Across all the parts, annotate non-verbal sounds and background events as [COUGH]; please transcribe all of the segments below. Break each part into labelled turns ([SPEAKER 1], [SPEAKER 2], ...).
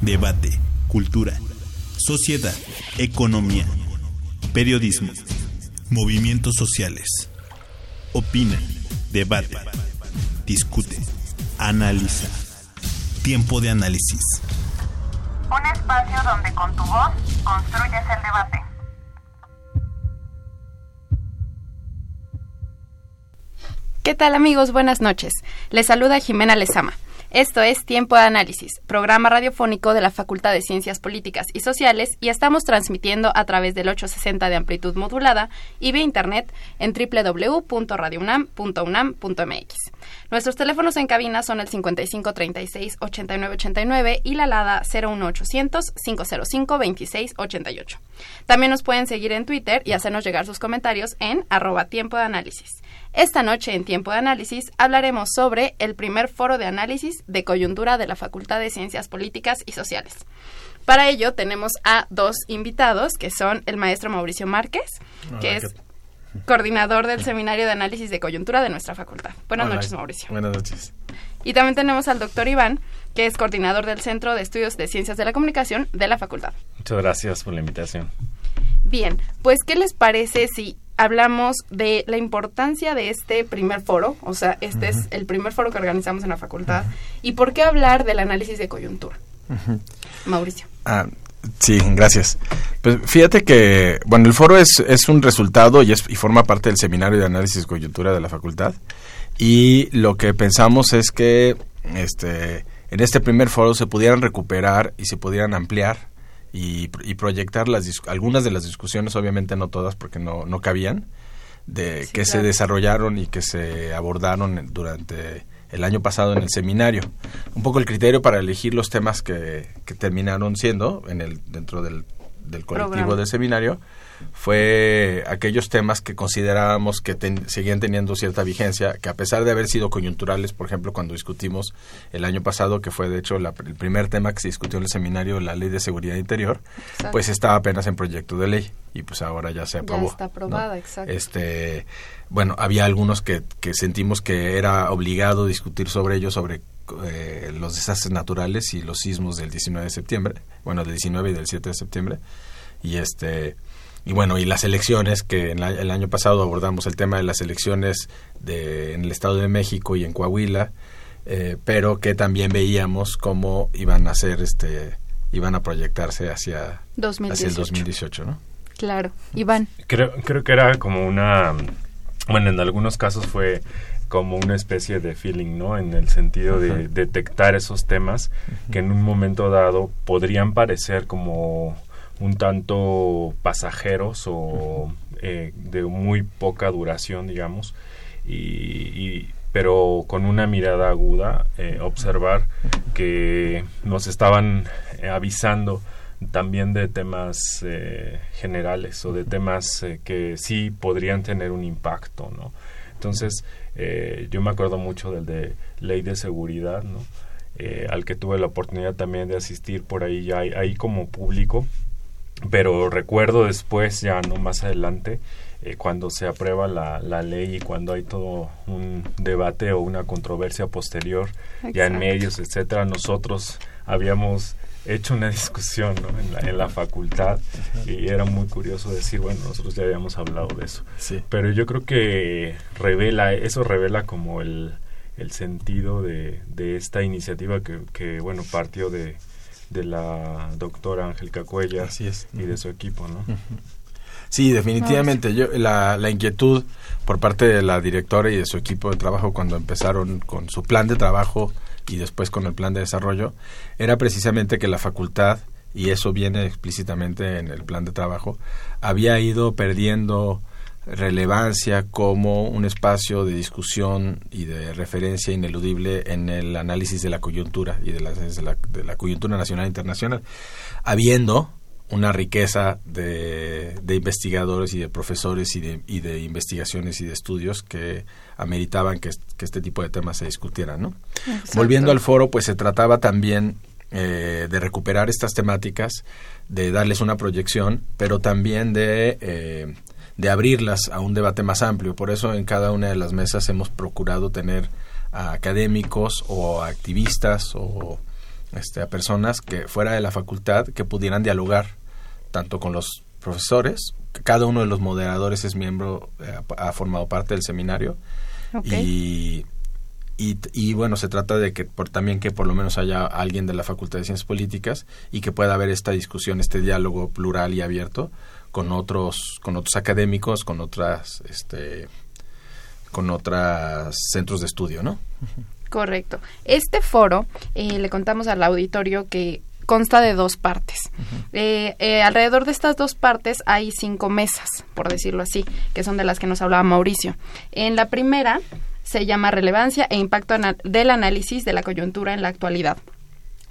[SPEAKER 1] debate, cultura, sociedad, economía, periodismo, movimientos sociales. Opina, debate, discute, analiza. Tiempo de análisis.
[SPEAKER 2] Un espacio donde con tu voz construyes el debate. ¿Qué tal amigos? Buenas noches. Les saluda Jimena Lezama. Esto es Tiempo de Análisis, programa radiofónico de la Facultad de Ciencias Políticas y Sociales y estamos transmitiendo a través del 860 de amplitud modulada y vía internet en www.radiounam.unam.mx. Nuestros teléfonos en cabina son el 5536-8989 y la alada 01800-505-2688. También nos pueden seguir en Twitter y hacernos llegar sus comentarios en arroba tiempo de análisis. Esta noche en Tiempo de Análisis hablaremos sobre el primer foro de análisis de coyuntura de la Facultad de Ciencias Políticas y Sociales. Para ello tenemos a dos invitados, que son el maestro Mauricio Márquez, que es coordinador del Seminario de Análisis de Coyuntura de nuestra facultad. Buenas noches, Mauricio.
[SPEAKER 3] Buenas noches.
[SPEAKER 2] Y también tenemos al doctor Iván, que es coordinador del Centro de Estudios de Ciencias de la Comunicación de la facultad.
[SPEAKER 3] Muchas gracias por la invitación.
[SPEAKER 2] Bien, pues ¿qué les parece si hablamos de la importancia de este primer foro, o sea, este es el primer foro que organizamos en la facultad, y por qué hablar del análisis de coyuntura. Mauricio.
[SPEAKER 3] Ah, sí, gracias. Pues fíjate que, bueno, el foro es, es un resultado y, es, y forma parte del seminario de análisis de coyuntura de la facultad, y lo que pensamos es que este, en este primer foro se pudieran recuperar y se pudieran ampliar y, proyectar las algunas de las discusiones, obviamente no todas porque no, no cabían, de que se desarrollaron y que se abordaron durante el año pasado en el seminario. Un poco el criterio para elegir los temas que, que terminaron siendo en el dentro del, del colectivo del seminario fue aquellos temas que considerábamos que seguían teniendo cierta vigencia, que a pesar de haber sido coyunturales, por ejemplo, cuando discutimos el año pasado, que fue de hecho el primer tema que se discutió en el seminario, la ley de seguridad interior, pues estaba apenas en proyecto de ley y pues ahora ya se aprobó.
[SPEAKER 2] Ya está aprobada, exacto.
[SPEAKER 3] Este, bueno, había algunos que, que sentimos que era obligado discutir sobre ellos, sobre eh, los desastres naturales y los sismos del 19 de septiembre, bueno, del 19 y del 7 de septiembre, y este y bueno, y las elecciones, que en el año pasado abordamos el tema de las elecciones de, en el Estado de México y en Coahuila, eh, pero que también veíamos cómo iban a ser, este, iban a proyectarse hacia, hacia el 2018, ¿no?
[SPEAKER 2] Claro. Iván.
[SPEAKER 4] Creo, creo que era como una, bueno, en algunos casos fue como una especie de feeling, ¿no? En el sentido de detectar esos temas que en un momento dado podrían parecer como un tanto pasajeros o eh, de muy poca duración, digamos, y, pero con una mirada aguda, eh, observar que nos estaban eh, avisando también de temas generales o de temas que sí podrían tener un impacto, ¿no? Entonces, yo me acuerdo mucho del de ley de seguridad, ¿no? al que tuve la oportunidad también de asistir por ahí, ya ahí como público, pero recuerdo después, ya no más adelante, eh, cuando se aprueba la, la, ley y cuando hay todo un debate o una controversia posterior, ya en medios, etcétera, nosotros habíamos hecho una [LAUGHS] discusión en, la, en, la, facultad y era muy curioso decir, bueno, nosotros ya habíamos hablado de eso. Pero yo creo que revela, eso revela como el, el sentido de, de esta iniciativa que, que, bueno, partió de, de la doctora Ángel Cuellar y de su equipo, ¿no?
[SPEAKER 3] Sí, definitivamente. Yo, la, la, inquietud por parte de la directora y de su equipo de trabajo cuando empezaron con su plan de trabajo y después con el plan de desarrollo era precisamente que la facultad, y eso viene explícitamente en el plan de trabajo, había ido perdiendo relevancia como un espacio de discusión y de referencia ineludible en el análisis de la coyuntura y de la, de la, coyuntura nacional e internacional, habiendo una riqueza de, investigadores y de profesores y de, y de, investigaciones y de estudios que ameritaban que, este tipo de temas se discutieran. ¿no? Volviendo al foro, pues se trataba también eh, de recuperar estas temáticas, de darles una proyección, pero también de... Eh, de abrirlas a un debate más amplio. Por eso en cada una de las mesas hemos procurado tener a académicos o a activistas o este, a personas que fuera de la facultad que pudieran dialogar tanto con los profesores, cada uno de los moderadores es miembro, eh, ha formado parte del seminario y, y, bueno, se trata de que por, también que por lo menos haya alguien de la Facultad de Ciencias Políticas y que pueda haber esta discusión, este diálogo plural y abierto con otros con otros académicos con otras este con otros centros de estudio no
[SPEAKER 2] correcto este foro eh, le contamos al auditorio que consta de dos partes. Eh, eh, alrededor de estas dos partes hay cinco mesas, por decirlo así, que son de las que nos hablaba Mauricio. En la primera se llama Relevancia e Impacto del Análisis de la Coyuntura en la Actualidad.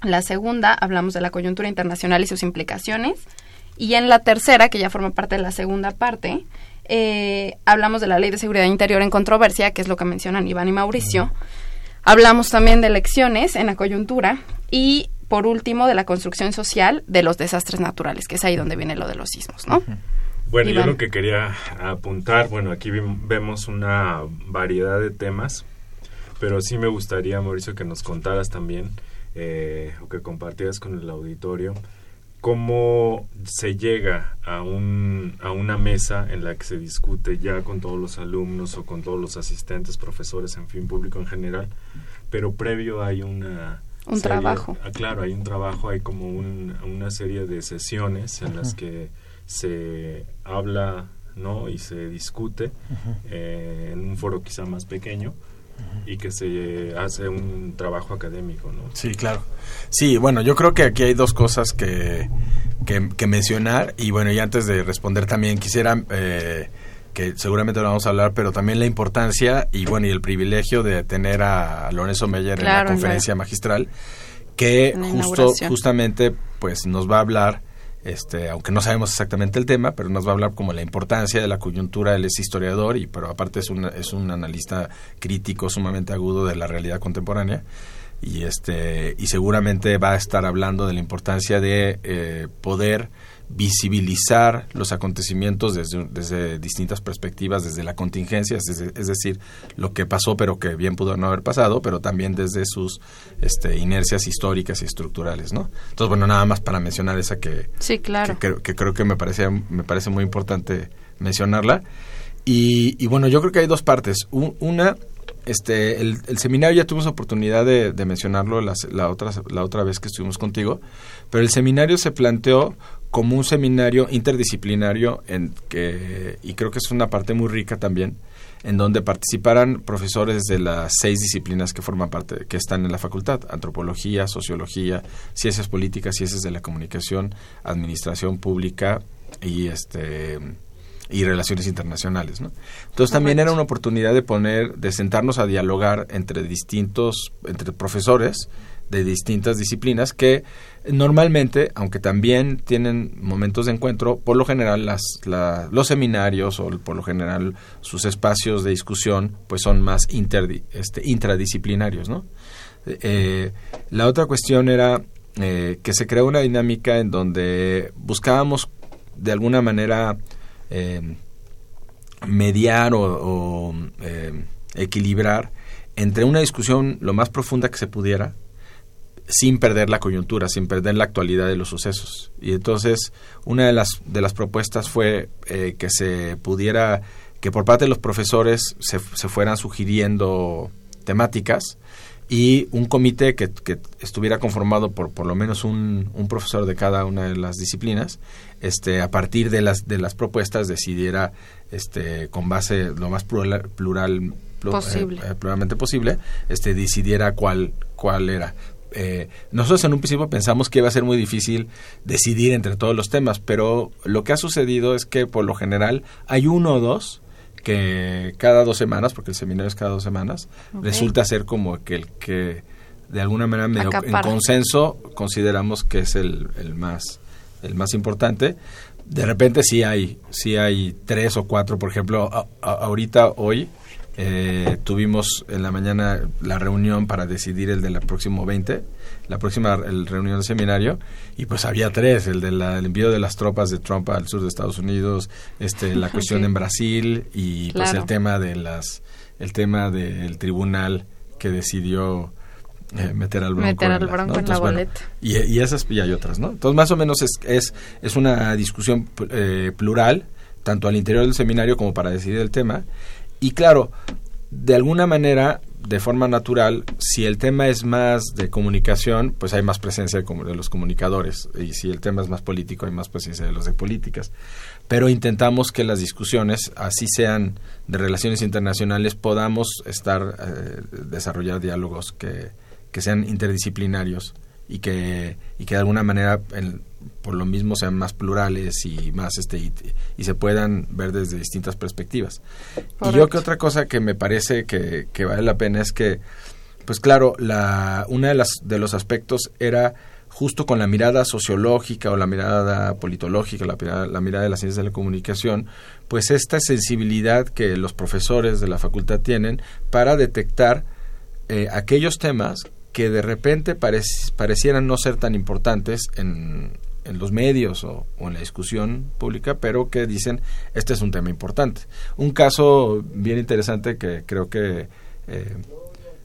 [SPEAKER 2] La segunda hablamos de la coyuntura internacional y sus implicaciones. Y en la tercera, que ya forma parte de la segunda parte, eh, hablamos de la Ley de Seguridad Interior en controversia, que es lo que mencionan Iván y Mauricio. Hablamos también de elecciones en la coyuntura y, por último, de la construcción social de los desastres naturales, que es ahí donde viene lo de los sismos, ¿no?
[SPEAKER 4] Bueno, yo lo que quería apuntar, bueno, aquí vemos una variedad de temas, pero sí me gustaría, Mauricio, que nos contaras también eh, o que compartieras con el auditorio cómo se llega a, un, a una mesa en la que se discute ya con todos los alumnos o con todos los asistentes, profesores, en fin, público en general, pero previo hay una...
[SPEAKER 2] Un trabajo.
[SPEAKER 4] Ah, claro, hay un trabajo, hay como una serie de sesiones en las que se habla ¿no? y se discute eh, en un foro quizá más pequeño y que se hace un trabajo académico, ¿no?
[SPEAKER 3] Sí, claro. Sí, bueno, yo creo que aquí hay dos cosas que, que, mencionar y bueno, y antes de responder también quisiera... Eh, que seguramente lo vamos a hablar, pero también la importancia y bueno, y el privilegio de tener a Lorenzo Meyer en la conferencia magistral, que justo, justamente pues nos va a hablar este, aunque no sabemos exactamente el tema, pero nos va a hablar como la importancia de la coyuntura. Él es historiador, y pero aparte es un, es un analista crítico sumamente agudo de la realidad contemporánea. Y, este, y seguramente va a estar hablando de la importancia de eh, poder visibilizar los acontecimientos desde, desde distintas perspectivas, desde la contingencia, es decir, lo que pasó pero que bien pudo no haber pasado, pero también desde sus este, inercias históricas y estructurales, ¿no? Entonces, bueno, nada más para mencionar esa que,
[SPEAKER 2] sí, claro.
[SPEAKER 3] que, creo que me parece, me parece muy importante mencionarla. Y, y bueno, yo creo que hay dos partes. una este, el, seminario ya tuvimos oportunidad de, mencionarlo la, otra, la otra vez que estuvimos contigo, pero el seminario se planteó como un seminario interdisciplinario en que, y creo que es una parte muy rica también, en donde participaran profesores de las seis disciplinas que forman parte, que están en la facultad, antropología, sociología, ciencias políticas, ciencias de la comunicación, administración pública y este y relaciones internacionales, ¿no? Entonces también era una oportunidad de poner, de sentarnos a dialogar entre distintos, entre profesores de distintas disciplinas que normalmente, aunque también tienen momentos de encuentro, por lo general las, los seminarios o por lo general sus espacios de discusión pues son más este, intradisciplinarios, ¿no? Eh, la otra cuestión era eh, que se creó una dinámica en donde buscábamos de alguna manera eh, mediar o, equilibrar entre una discusión lo más profunda que se pudiera sin perder la coyuntura, sin perder la actualidad de los sucesos. Y entonces una de las, de las propuestas fue eh, que se pudiera, que por parte de los profesores se, se fueran sugiriendo temáticas y un comité que, que, estuviera conformado por por lo menos un, un, profesor de cada una de las disciplinas, este, a partir de las, de las propuestas decidiera este, con base lo más plural, plural
[SPEAKER 2] posible.
[SPEAKER 3] Eh, pluralmente posible, este, decidiera cuál, cuál era. Eh, nosotros en un principio pensamos que iba a ser muy difícil decidir entre todos los temas, pero lo que ha sucedido es que por lo general hay uno o dos que cada dos semanas, porque el seminario es cada dos semanas, resulta ser como que el que de alguna manera medio en consenso consideramos que es el, el más el más importante. De repente sí hay sí hay tres o cuatro por ejemplo ahorita hoy eh, tuvimos en la mañana la reunión para decidir el de la próximo 20, la próxima el reunión del seminario, y pues había tres, el del envío de las tropas de Trump al sur de Estados Unidos, este, la [LAUGHS] cuestión en Brasil y pues el tema de las, el tema del tribunal que decidió eh, meter al bronco,
[SPEAKER 2] meter al bronco en la, boleta.
[SPEAKER 3] y, y, esas y hay otras, ¿no? Entonces más o menos es, es, es una discusión eh, plural, tanto al interior del seminario como para decidir el tema, y claro, de alguna manera, de forma natural, si el tema es más de comunicación, pues hay más presencia de, los comunicadores. Y si el tema es más político, hay más presencia de los de políticas. Pero intentamos que las discusiones, así sean de relaciones internacionales, podamos estar, eh, desarrollar diálogos que, que sean interdisciplinarios y que, y que de alguna manera por lo mismo sean más plurales y más este y, se puedan ver desde distintas perspectivas. Y yo que otra cosa que me parece que, que, vale la pena es que, pues claro, la, una de, las, de los aspectos era justo con la mirada sociológica o la mirada politológica, la, la mirada de las ciencias de la comunicación, pues esta sensibilidad que los profesores de la facultad tienen para detectar eh, aquellos temas que de repente parecieran no ser tan importantes en, en los medios o, en la discusión pública, pero que dicen, este es un tema importante. Un caso bien interesante que creo que eh,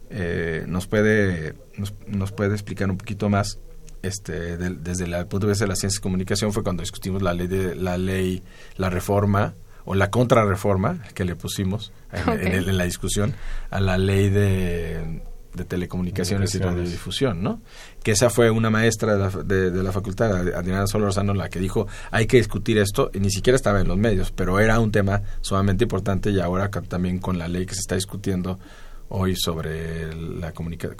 [SPEAKER 3] eh, nos, puede, nos, puede explicar un poquito más este, desde el punto de vista de la ciencia de comunicación fue cuando discutimos la ley, de, la, ley la reforma o la contrarreforma que le pusimos en la discusión a la ley de de telecomunicaciones y radiodifusión, ¿no? Que esa fue una maestra de la, facultad, Adriana Solorzano, la que dijo, hay que discutir esto, y ni siquiera estaba en los medios, pero era un tema sumamente importante y ahora también con la ley que se está discutiendo hoy sobre la comunicación,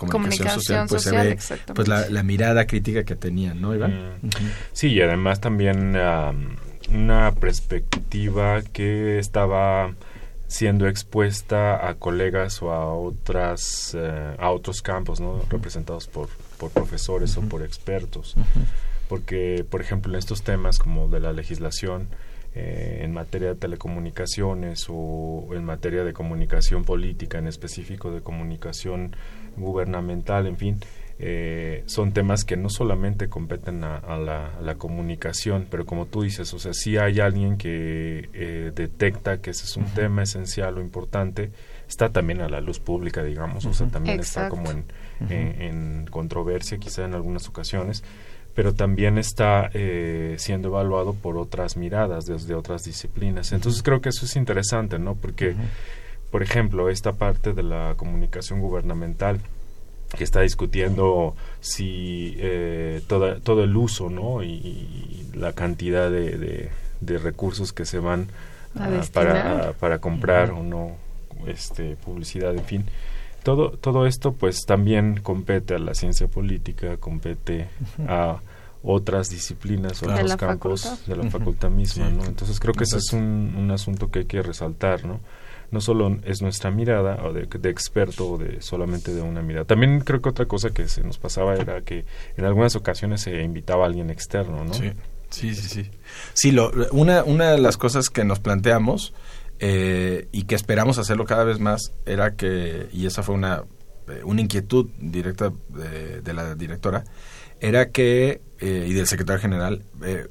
[SPEAKER 3] social, pues se ve pues la, mirada crítica que tenían, ¿no, Iván?
[SPEAKER 4] Mm. Sí, y además también una perspectiva que estaba siendo expuesta a colegas o a otras eh, a otros campos no representados por, por profesores o por expertos. Porque por ejemplo en estos temas como de la legislación eh, en materia de telecomunicaciones o en materia de comunicación política en específico de comunicación gubernamental en fin eh, son temas que no solamente competen a, la, comunicación, pero como tú dices, o sea, si hay alguien que eh, detecta que ese es un tema esencial o importante, está también a la luz pública, digamos, o sea, también está como en, en, controversia quizá en algunas ocasiones, pero también está eh, siendo evaluado por otras miradas desde otras disciplinas. Entonces creo que eso es interesante, ¿no? Porque, por ejemplo, esta parte de la comunicación gubernamental, que está discutiendo si eh, todo el uso ¿no? y, la cantidad de, de, recursos que se van para, para comprar o no este, publicidad, en fin. Todo, todo esto pues también compete a la ciencia política, compete a otras disciplinas, otros campos de la facultad misma, ¿no? Entonces creo que ese es un, un asunto que hay que resaltar, ¿no? No solo es nuestra mirada o de, experto o de solamente de una mirada. También creo que otra cosa que se nos pasaba era que en algunas ocasiones se invitaba a alguien externo, ¿no?
[SPEAKER 3] Sí, sí, sí. Sí, lo, una, una de las cosas que nos planteamos eh, y que esperamos hacerlo cada vez más era que, y esa fue una, eh, una inquietud directa de, la directora, era que, eh, y del secretario general,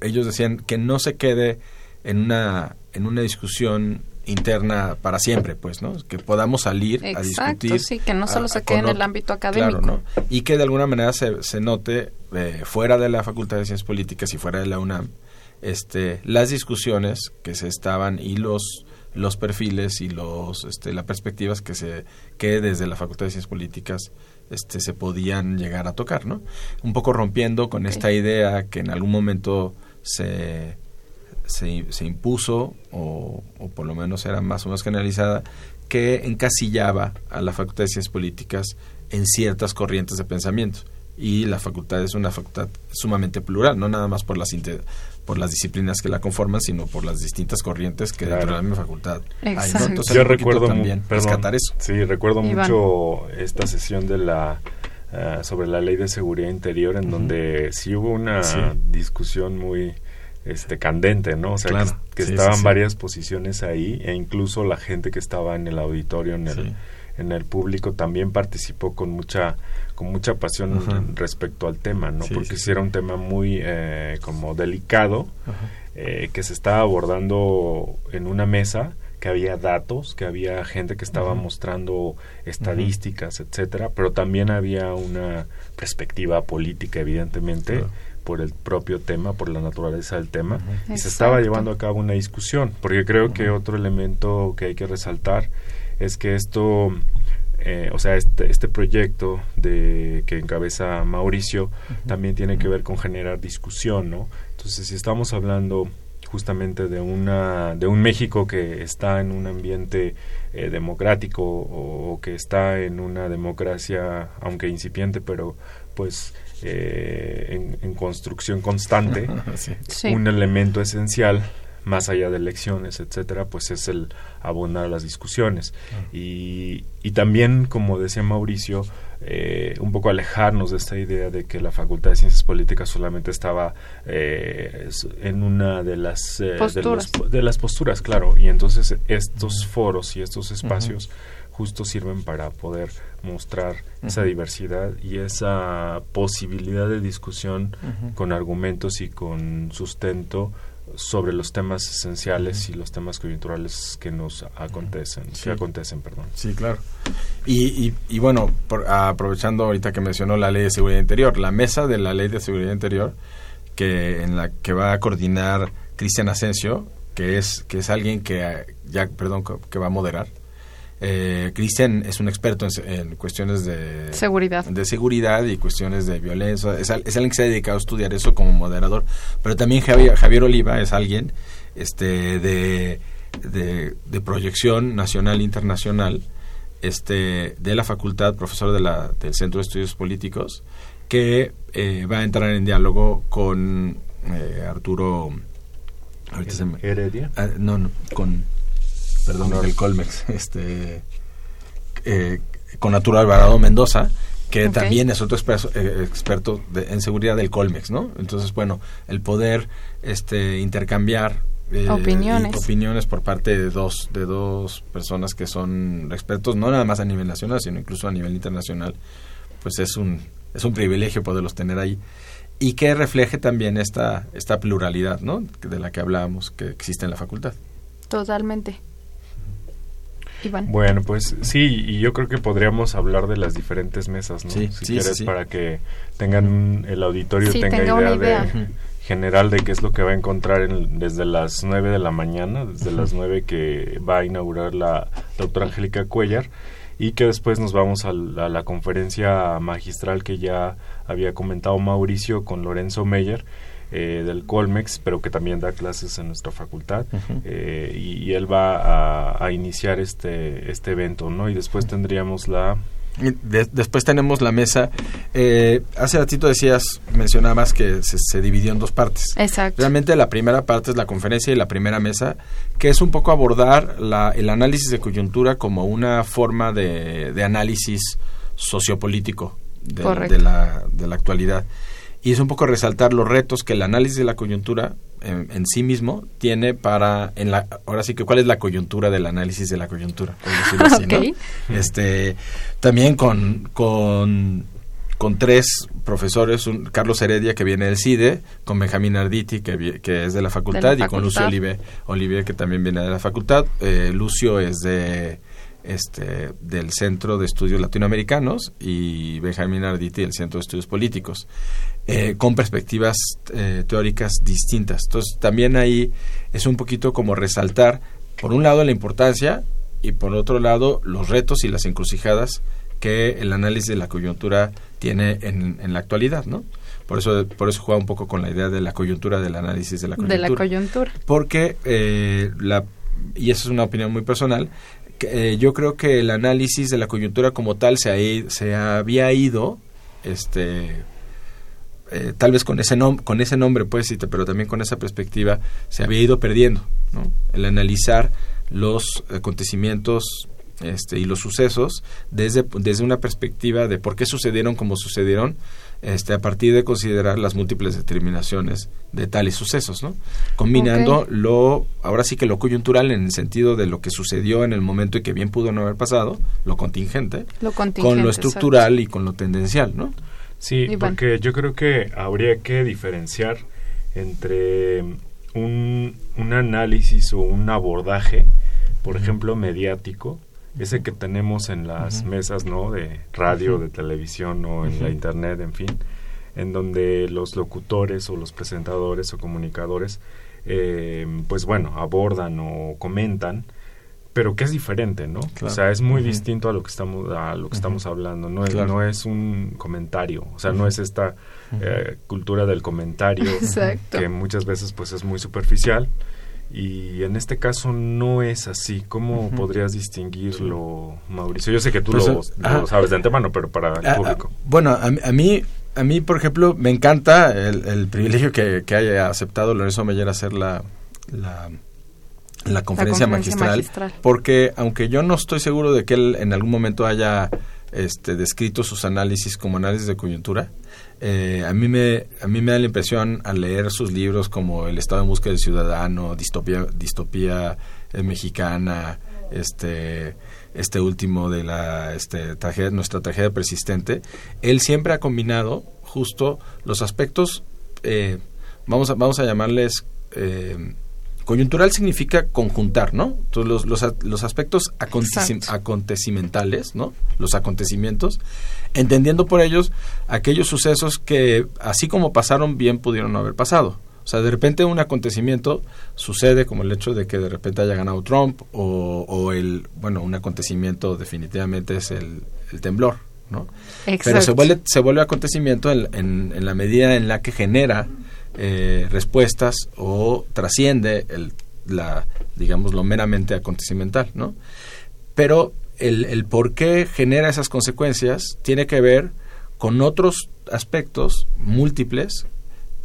[SPEAKER 3] ellos decían que no se quede en una, en una discusión interna para siempre, pues, ¿no? Que podamos salir a discutir.
[SPEAKER 2] sí, que no solo se quede en el ámbito académico.
[SPEAKER 3] Claro, ¿no? Y que de alguna manera se, se note eh, fuera de la Facultad de Ciencias Políticas y fuera de la UNAM este, las discusiones que se estaban y los los perfiles y los este, las perspectivas que se que desde la Facultad de Ciencias Políticas este, se podían llegar a tocar, ¿no? Un poco rompiendo con esta idea que en algún momento se se, impuso, o, por lo menos era más o menos generalizada, que encasillaba a la Facultad de Ciencias Políticas en ciertas corrientes de pensamiento. y la facultad es una facultad sumamente plural, no nada más por las por las disciplinas que la conforman, sino por las distintas corrientes que dentro de la misma facultad hay.
[SPEAKER 4] Yo recuerdo también rescatar eso. Sí, recuerdo mucho esta sesión de la eh, sobre la ley de seguridad interior en donde sí hubo una discusión muy este candente, ¿no? O sea, que, estaban varias posiciones ahí e incluso la gente que estaba en el auditorio, en el, en el público, también participó con mucha con mucha pasión respecto al tema, ¿no? Porque sí, era un tema muy eh, como delicado eh, que se estaba abordando en una mesa que había datos, que había gente que estaba mostrando estadísticas, etcétera, pero también había una perspectiva política, evidentemente, por el propio tema, por la naturaleza del tema, y se estaba llevando a cabo una discusión, porque creo que otro elemento que hay que resaltar es que esto, eh, o sea, este, este proyecto de que encabeza Mauricio también tiene que ver con generar discusión, ¿no? Entonces, si estamos hablando justamente de una de un México que está en un ambiente eh, democrático o, que está en una democracia aunque incipiente pero pues eh, en, construcción constante, [LAUGHS] un elemento esencial más allá de elecciones, etcétera, pues es el abonar las discusiones. Ah. Y, y también, como decía Mauricio, eh, un poco alejarnos de esta idea de que la Facultad de Ciencias Políticas solamente estaba eh, en una de las, de, las posturas, claro. Y entonces estos foros y estos espacios justo sirven para poder mostrar esa diversidad y esa posibilidad de discusión con argumentos y con sustento sobre los temas esenciales y los temas coyunturales que nos acontecen, sí. acontecen, perdón.
[SPEAKER 3] Sí, claro. Y, y, bueno, aprovechando ahorita que mencionó la Ley de Seguridad Interior, la mesa de la Ley de Seguridad Interior que en la que va a coordinar Cristian Asensio, que es que es alguien que ya perdón que va a moderar eh, Cristian es un experto en, cuestiones de
[SPEAKER 2] seguridad.
[SPEAKER 3] de seguridad y cuestiones de violencia. Es, alguien que se ha dedicado a estudiar eso como moderador. Pero también Javier, Oliva es alguien este, de, de, proyección nacional e internacional este, de la facultad, profesor de la, del Centro de Estudios Políticos, que eh, va a entrar en diálogo con eh, Arturo...
[SPEAKER 4] Heredia.
[SPEAKER 3] Ah, no, no, con perdón, del Colmex, este, eh, con Arturo Alvarado Mendoza, que también es otro eh, experto, en seguridad del Colmex, ¿no? Entonces, bueno, el poder este, intercambiar
[SPEAKER 2] eh, opiniones.
[SPEAKER 3] opiniones por parte de dos, de dos personas que son expertos, no nada más a nivel nacional, sino incluso a nivel internacional, pues es un, es un privilegio poderlos tener ahí y que refleje también esta, esta pluralidad, ¿no? De la que hablábamos que existe en la facultad.
[SPEAKER 2] Totalmente.
[SPEAKER 4] Bueno, pues sí, y yo creo que podríamos hablar de las diferentes mesas, ¿no?
[SPEAKER 3] si
[SPEAKER 4] quieres, para que tengan el auditorio tenga, idea, de general de qué es lo que va a encontrar desde las 9 de la mañana, desde las 9 que va a inaugurar la doctora Angélica Cuellar y que después nos vamos a la, conferencia magistral que ya había comentado Mauricio con Lorenzo Meyer eh, del Colmex, pero que también da clases en nuestra facultad, eh, y, él va a, iniciar este, este evento, ¿no? Y después tendríamos la...
[SPEAKER 3] después tenemos la mesa. Eh, hace ratito decías, mencionabas que se, dividió en dos partes.
[SPEAKER 2] Exacto.
[SPEAKER 3] Realmente la primera parte es la conferencia y la primera mesa, que es un poco abordar la, el análisis de coyuntura como una forma de, de análisis sociopolítico de, de, la, de la actualidad y es un poco resaltar los retos que el análisis de la coyuntura en, sí mismo tiene para en la ahora sí que cuál es la coyuntura del análisis de la coyuntura [LAUGHS] este también con con con tres profesores, un, Carlos Heredia que viene del CIDE, con Benjamín Arditi que, que es de la facultad, y con Lucio Olive, Olive que también viene de la facultad. Eh, Lucio es de este, del Centro de Estudios Latinoamericanos y Benjamín Arditi del Centro de Estudios Políticos, eh, con perspectivas eh, teóricas distintas. Entonces, también ahí es un poquito como resaltar, por un lado, la importancia y por otro lado, los retos y las encrucijadas que el análisis de la coyuntura tiene en, en la actualidad, ¿no? Por eso, por eso juega un poco con la idea de la coyuntura, del análisis de la coyuntura.
[SPEAKER 2] De la coyuntura.
[SPEAKER 3] Porque eh, la y esa es una opinión muy personal, eh, yo creo que el análisis de la coyuntura como tal se, se había ido este, eh, tal vez con ese, con ese nombre, pues, pero también con esa perspectiva, se había ido perdiendo, ¿no? El analizar los acontecimientos este, y los sucesos desde, desde una perspectiva de por qué sucedieron como sucedieron, este, a partir de considerar las múltiples determinaciones de tales sucesos, ¿no? Combinando lo, ahora sí que lo coyuntural en el sentido de lo que sucedió en el momento y que bien pudo no haber pasado, lo contingente, con lo estructural y con lo tendencial, ¿no?
[SPEAKER 4] Sí, porque yo creo que habría que diferenciar entre un, un análisis o un abordaje, por ejemplo, mediático, ese que tenemos en las mesas, ¿no? De radio, de televisión o en la internet, en fin, en donde los locutores o los presentadores o comunicadores, eh, pues bueno, abordan o comentan, pero que es diferente, ¿no? O sea, es muy distinto a lo que estamos a lo que estamos hablando. No es, no es un comentario, o sea, no es esta eh, cultura del comentario [LAUGHS] que muchas veces pues es muy superficial y en este caso no es así. ¿Cómo podrías distinguirlo, Mauricio? Yo sé que tú pues, lo, ah, sabes de antemano, pero para el ah, público.
[SPEAKER 3] Ah, bueno, a, mí, a mí, por ejemplo, me encanta el, privilegio que, haya aceptado Lorenzo Meyer hacer la, la, conferencia, magistral, porque aunque yo no estoy seguro de que él en algún momento haya este, descrito sus análisis como análisis de coyuntura, eh, a, mí me, a mí me da la impresión al leer sus libros como El Estado en Busca del Ciudadano, Distopía, distopía eh, Mexicana, este, este último de la este, tragedia, nuestra tragedia persistente, él siempre ha combinado justo los aspectos, eh, vamos, a, vamos a llamarles Coyuntural significa conjuntar, ¿no? Entonces, los, los, los aspectos acontecimentales, ¿no? Los acontecimientos, entendiendo por ellos aquellos sucesos que, así como pasaron, bien pudieron no haber pasado. O sea, de repente un acontecimiento sucede, como el hecho de que de repente haya ganado Trump, o, o el, bueno, un acontecimiento definitivamente es el, el temblor, ¿no? Pero se vuelve, se vuelve acontecimiento en, en, en la medida en la que genera eh, respuestas o trasciende el, la, digamos, lo meramente acontecimental, ¿no? Pero el, el por qué genera esas consecuencias tiene que ver con otros aspectos múltiples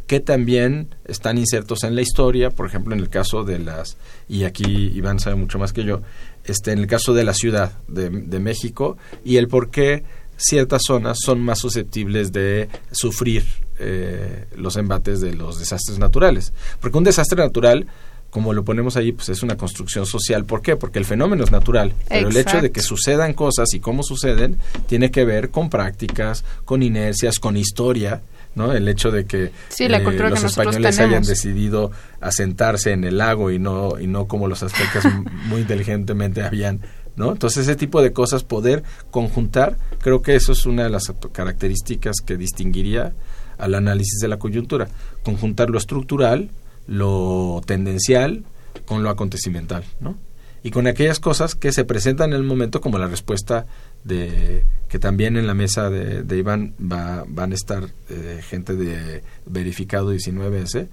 [SPEAKER 3] que también están insertos en la historia, por ejemplo, en el caso de las, y aquí Iván sabe mucho más que yo, este, en el caso de la Ciudad de, de México y el por qué ciertas zonas son más susceptibles de sufrir eh, los embates de los desastres naturales. Porque un desastre natural, como lo ponemos ahí, pues es una construcción social. ¿Por qué? Porque el fenómeno es natural. Pero el hecho de que sucedan cosas y cómo suceden tiene que ver con prácticas, con inercias, con historia. ¿no? El hecho de que,
[SPEAKER 2] eh, los
[SPEAKER 3] españoles hayan decidido asentarse en el lago y no, y no como los aztecas [LAUGHS] muy inteligentemente habían ¿no? Entonces ese tipo de cosas, poder conjuntar, creo que eso es una de las características que distinguiría al análisis de la coyuntura, conjuntar lo estructural, lo tendencial con lo acontecimental, ¿no? Y con aquellas cosas que se presentan en el momento como la respuesta de que también en la mesa de, Iván va, van a estar eh, gente de verificado 19S,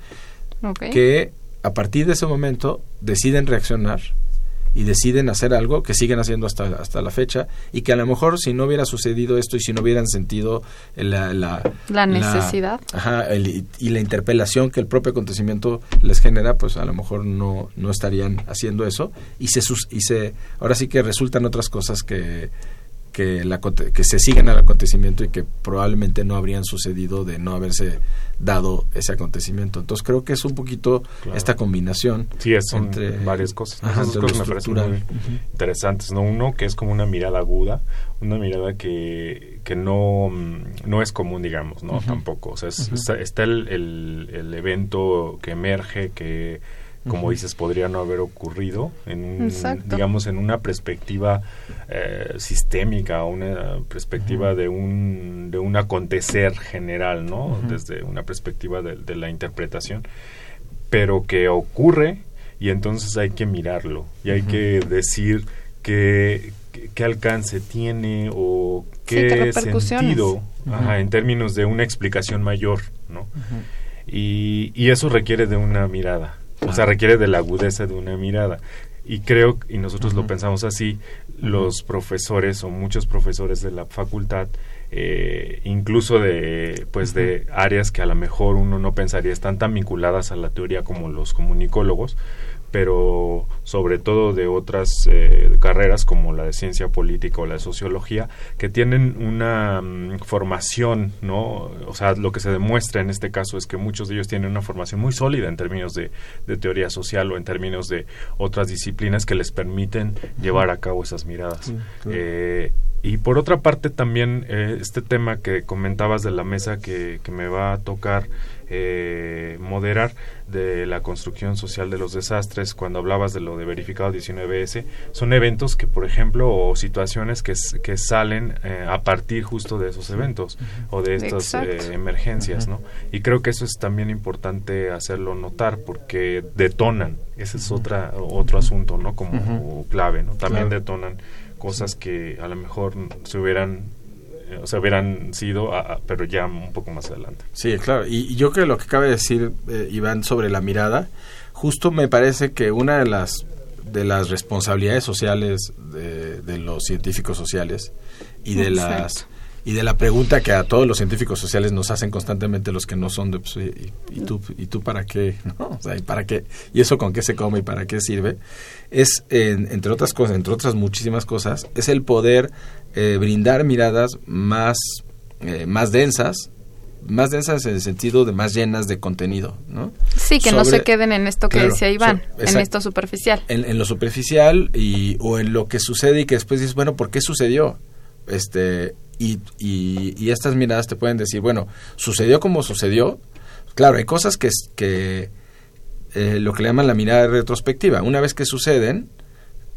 [SPEAKER 3] que a partir de ese momento deciden reaccionar y deciden hacer algo que siguen haciendo hasta, hasta la fecha y que a lo mejor si no hubiera sucedido esto y si no hubieran sentido la,
[SPEAKER 2] la, necesidad.
[SPEAKER 3] Y la interpelación que el propio acontecimiento les genera, pues a lo mejor no, no estarían haciendo eso y se, y se ahora sí que resultan otras cosas que que, la, que se siguen al acontecimiento y que probablemente no habrían sucedido de no haberse dado ese acontecimiento. Entonces creo que es un poquito esta combinación.
[SPEAKER 4] Sí, entre varias cosas. Esas cosas me parecen muy interesantes. ¿no? Uno que es como una mirada aguda, una mirada que, que no, mm, no es común, digamos, ¿no? Tampoco. O sea, está, el, el, el evento que emerge, que como dices, podría no haber ocurrido, en digamos, en una perspectiva eh, sistémica, una perspectiva de, un, de un acontecer general, ¿no? Desde una perspectiva de, la interpretación, pero que ocurre y entonces hay que mirarlo y hay que decir qué, qué alcance tiene o qué, sentido en términos de una explicación mayor, ¿no? y, y eso requiere de una mirada o sea, requiere de la agudeza de una mirada. Y creo, y nosotros lo pensamos así, los profesores o muchos profesores de la facultad eh, incluso de pues de áreas que a lo mejor uno no pensaría están tan vinculadas a la teoría como los comunicólogos pero sobre todo de otras eh, carreras como la de ciencia política o la de sociología, que tienen una mm, formación, ¿no? O sea, lo que se demuestra en este caso es que muchos de ellos tienen una formación muy sólida en términos de, teoría social o en términos de otras disciplinas que les permiten llevar a cabo esas miradas. Eh, y por otra parte también eh, este tema que comentabas de la mesa que, que me va a tocar eh, moderar de la construcción social de los desastres, cuando hablabas de lo de verificado 19S, son eventos que, por ejemplo, o situaciones que, que salen eh, a partir justo de esos eventos o de estas eh, emergencias, ¿no? Y creo que eso es también importante hacerlo notar porque detonan, ese es otra, otro asunto, ¿no? Como clave, ¿no? También detonan cosas que a lo mejor se hubieran o sea, hubieran sido, pero ya un poco más adelante.
[SPEAKER 3] Sí, claro. Y, yo creo que lo que cabe decir, eh, Iván, sobre la mirada, justo me parece que una de las de las responsabilidades sociales de, de los científicos sociales y de las y de la pregunta que a todos los científicos sociales nos hacen constantemente los que no son de pues, y, tú y tú para qué [LAUGHS] no o sea, y para qué y eso con qué se come y para qué sirve es entre otras cosas entre otras muchísimas cosas es el poder eh, brindar miradas más eh, más densas más densas en el sentido de más llenas de contenido, ¿no?
[SPEAKER 2] Sí, que no se queden en esto que decía Iván, en esto superficial.
[SPEAKER 3] En, en, lo superficial y, o en lo que sucede y que después dices, bueno, ¿por qué sucedió? Este, y, y, estas miradas te pueden decir, bueno, sucedió como sucedió. Claro, hay cosas que, que eh, lo que le llaman la mirada retrospectiva. Una vez que suceden,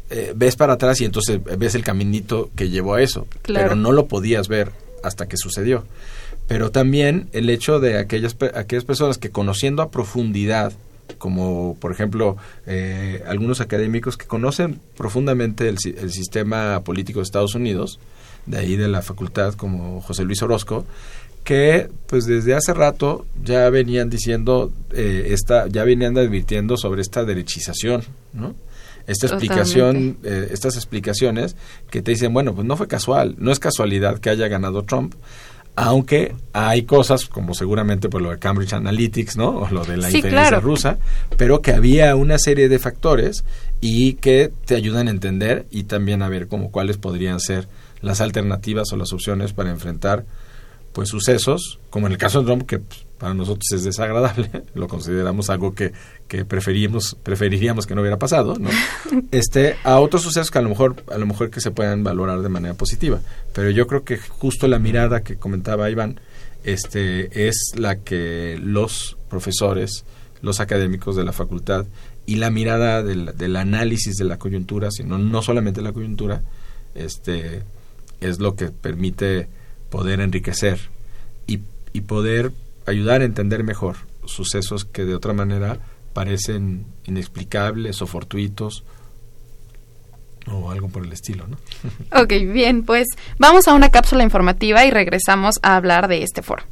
[SPEAKER 3] eh, ves para atrás y entonces ves el caminito que llevó a eso. Pero no lo podías ver hasta que sucedió. Pero también el hecho de aquellas, aquellas personas que conociendo a profundidad, como por ejemplo eh, algunos académicos que conocen profundamente el, el sistema político de Estados Unidos, de ahí de la facultad como José Luis Orozco, que pues desde hace rato ya venían diciendo, eh, esta, ya venían advirtiendo sobre esta derechización, ¿no? Esta explicación, eh, estas explicaciones que te dicen, bueno, pues no fue casual, no es casualidad que haya ganado Trump, aunque hay cosas como seguramente por lo de Cambridge Analytics, ¿no? O lo de la inferencia rusa, pero que había una serie de factores y que te ayudan a entender y también a ver como cuáles podrían ser las alternativas o las opciones para enfrentar pues sucesos, como en el caso de Trump, que pues, para nosotros es desagradable, [LAUGHS] lo consideramos algo que, que preferíamos, preferiríamos que no hubiera pasado, ¿no? [LAUGHS] Este, a otros sucesos que a lo mejor, a lo mejor que se puedan valorar de manera positiva. Pero yo creo que justo la mirada que comentaba Iván, este, es la que los profesores, los académicos de la facultad y la mirada del, del análisis de la coyuntura, sino no solamente la coyuntura, este, es lo que permite poder enriquecer y, y poder ayudar a entender mejor sucesos que de otra manera parecen inexplicables o fortuitos o algo por el estilo, ¿no?
[SPEAKER 2] Ok, bien, pues vamos a una cápsula informativa y regresamos a hablar de este foro.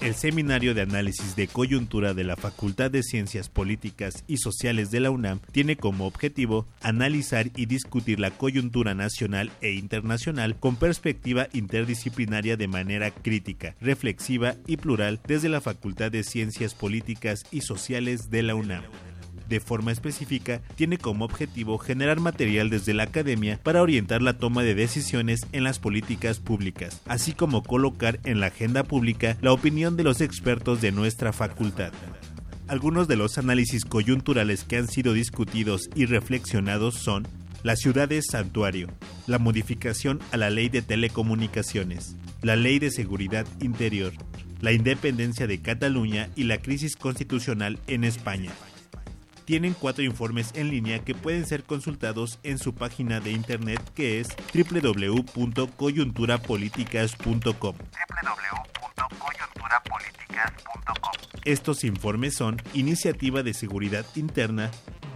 [SPEAKER 1] El Seminario de Análisis de Coyuntura de la Facultad de Ciencias Políticas y Sociales de la UNAM tiene como objetivo analizar y discutir la coyuntura nacional e internacional con perspectiva interdisciplinaria de manera crítica, reflexiva y plural desde la Facultad de Ciencias Políticas y Sociales de la UNAM de forma específica, tiene como objetivo generar material desde la academia para orientar la toma de decisiones en las políticas públicas, así como colocar en la agenda pública la opinión de los expertos de nuestra facultad. Algunos de los análisis coyunturales que han sido discutidos y reflexionados son las ciudades santuario, la modificación a la ley de telecomunicaciones, la ley de seguridad interior, la independencia de Cataluña y la crisis constitucional en España tienen cuatro informes en línea que pueden ser consultados en su página de internet que es www.coyunturapoliticas.com. Estos informes son Iniciativa de Seguridad Interna,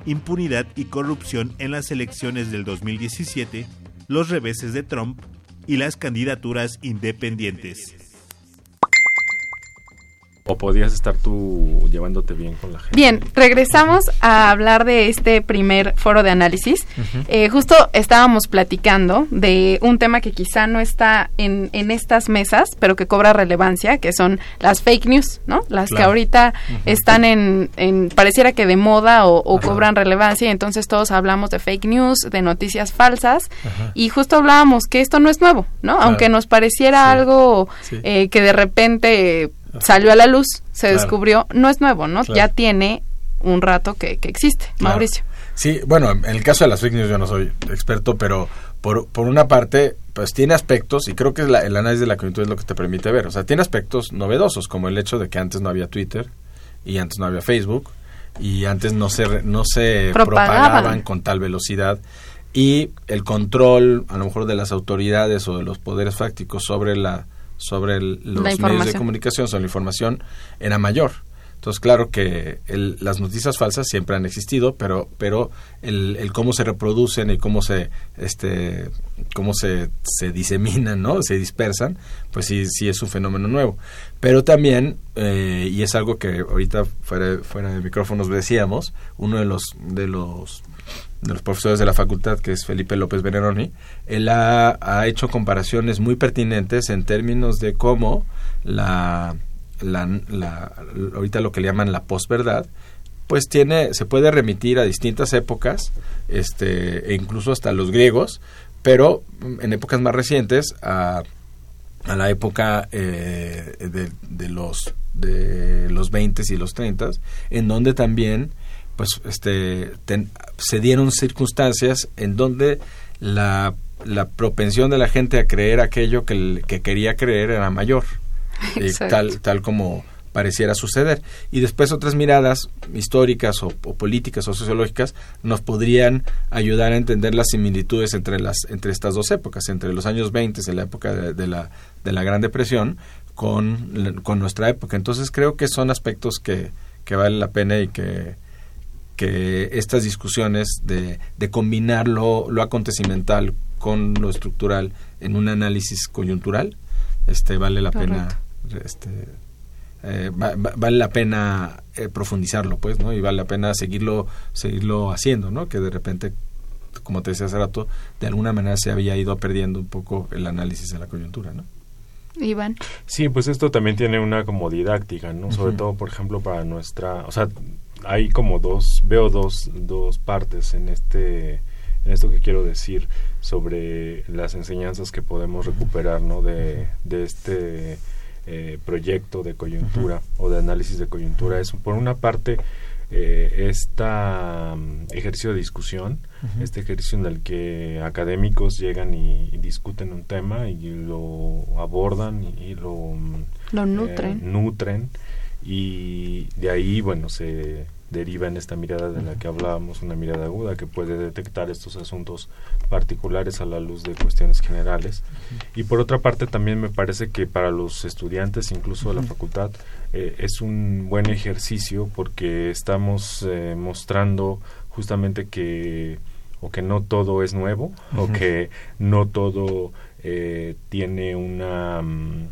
[SPEAKER 1] Impunidad y Corrupción en las elecciones del 2017, Los reveses de Trump y las candidaturas independientes.
[SPEAKER 4] O podías estar tú llevándote bien con la gente.
[SPEAKER 2] Bien, regresamos a hablar de este primer foro de análisis. Eh, justo estábamos platicando de un tema que quizá no está en, en estas mesas, pero que cobra relevancia, que son las fake news, ¿no? Las que ahorita están en, en, pareciera que de moda o, cobran relevancia, y entonces todos hablamos de fake news, de noticias falsas, y justo hablábamos que esto no es nuevo, ¿no? Aunque nos pareciera algo eh, que de repente salió a la luz, se descubrió, no es nuevo, ¿no? Ya tiene un rato que, que existe. Mauricio.
[SPEAKER 3] Sí, bueno, en el caso de las fake news yo no soy experto, pero por, por una parte, pues tiene aspectos, y creo que el análisis de la coyuntura es lo que te permite ver, o sea, tiene aspectos novedosos, como el hecho de que antes no había Twitter, y antes no había Facebook, y antes no se, no se propagaban con tal velocidad, y el control, a lo mejor, de las autoridades o de los poderes fácticos sobre la sobre los medios de comunicación, sobre la información, era mayor. Entonces, claro que las noticias falsas siempre han existido, pero, pero el, cómo se reproducen y cómo se, este, cómo se, se diseminan, ¿no? Se dispersan, pues sí, sí es un fenómeno nuevo. Pero también, eh, y es algo que ahorita fuera, fuera de micrófonos decíamos, uno de los, de los de los profesores de la facultad, que es Felipe López Veneroni, él ha, hecho comparaciones muy pertinentes en términos de cómo la, la, ahorita lo que le llaman la posverdad, pues tiene, se puede remitir a distintas épocas, este, e incluso hasta los griegos, pero en épocas más recientes a, a la época eh, de, de, los de los 20 y los 30, en donde también pues este se dieron circunstancias en donde la, la, propensión de la gente a creer aquello que, que quería creer era mayor [LAUGHS] eh, tal tal como pareciera suceder. Y después otras miradas históricas o, políticas o sociológicas nos podrían ayudar a entender las similitudes entre las entre estas dos épocas entre los años 20 en la época de, la de la Gran Depresión con, con nuestra época. Entonces creo que son aspectos que que vale la pena y que que estas discusiones de, de combinar lo, acontecimental con lo estructural en un análisis coyuntural este vale la pena este eh, vale la pena eh, profundizarlo pues no y vale la pena seguirlo seguirlo haciendo no que de repente como te decía hace rato de alguna manera se había ido perdiendo un poco el análisis de la coyuntura no
[SPEAKER 2] Iván.
[SPEAKER 4] Sí, pues esto también tiene una como didáctica, ¿no? Sobre todo, por ejemplo, para nuestra, o sea, hay como dos, veo dos, dos partes en este en esto que quiero decir sobre las enseñanzas que podemos recuperar ¿no? de, de este eh, proyecto de coyuntura o de análisis de coyuntura. Es por una parte eh, este ejercicio de discusión, este ejercicio en el que académicos llegan y, discuten un tema y lo abordan y, lo,
[SPEAKER 2] lo nutren.
[SPEAKER 4] Eh, nutren y de ahí, bueno, se deriva en esta mirada de la que hablábamos, una mirada aguda que puede detectar estos asuntos particulares a la luz de cuestiones generales. Y por otra parte también me parece que para los estudiantes, incluso de la facultad, eh, es un buen ejercicio porque estamos eh, mostrando justamente que o que no todo es nuevo o que no todo eh, tiene una mm,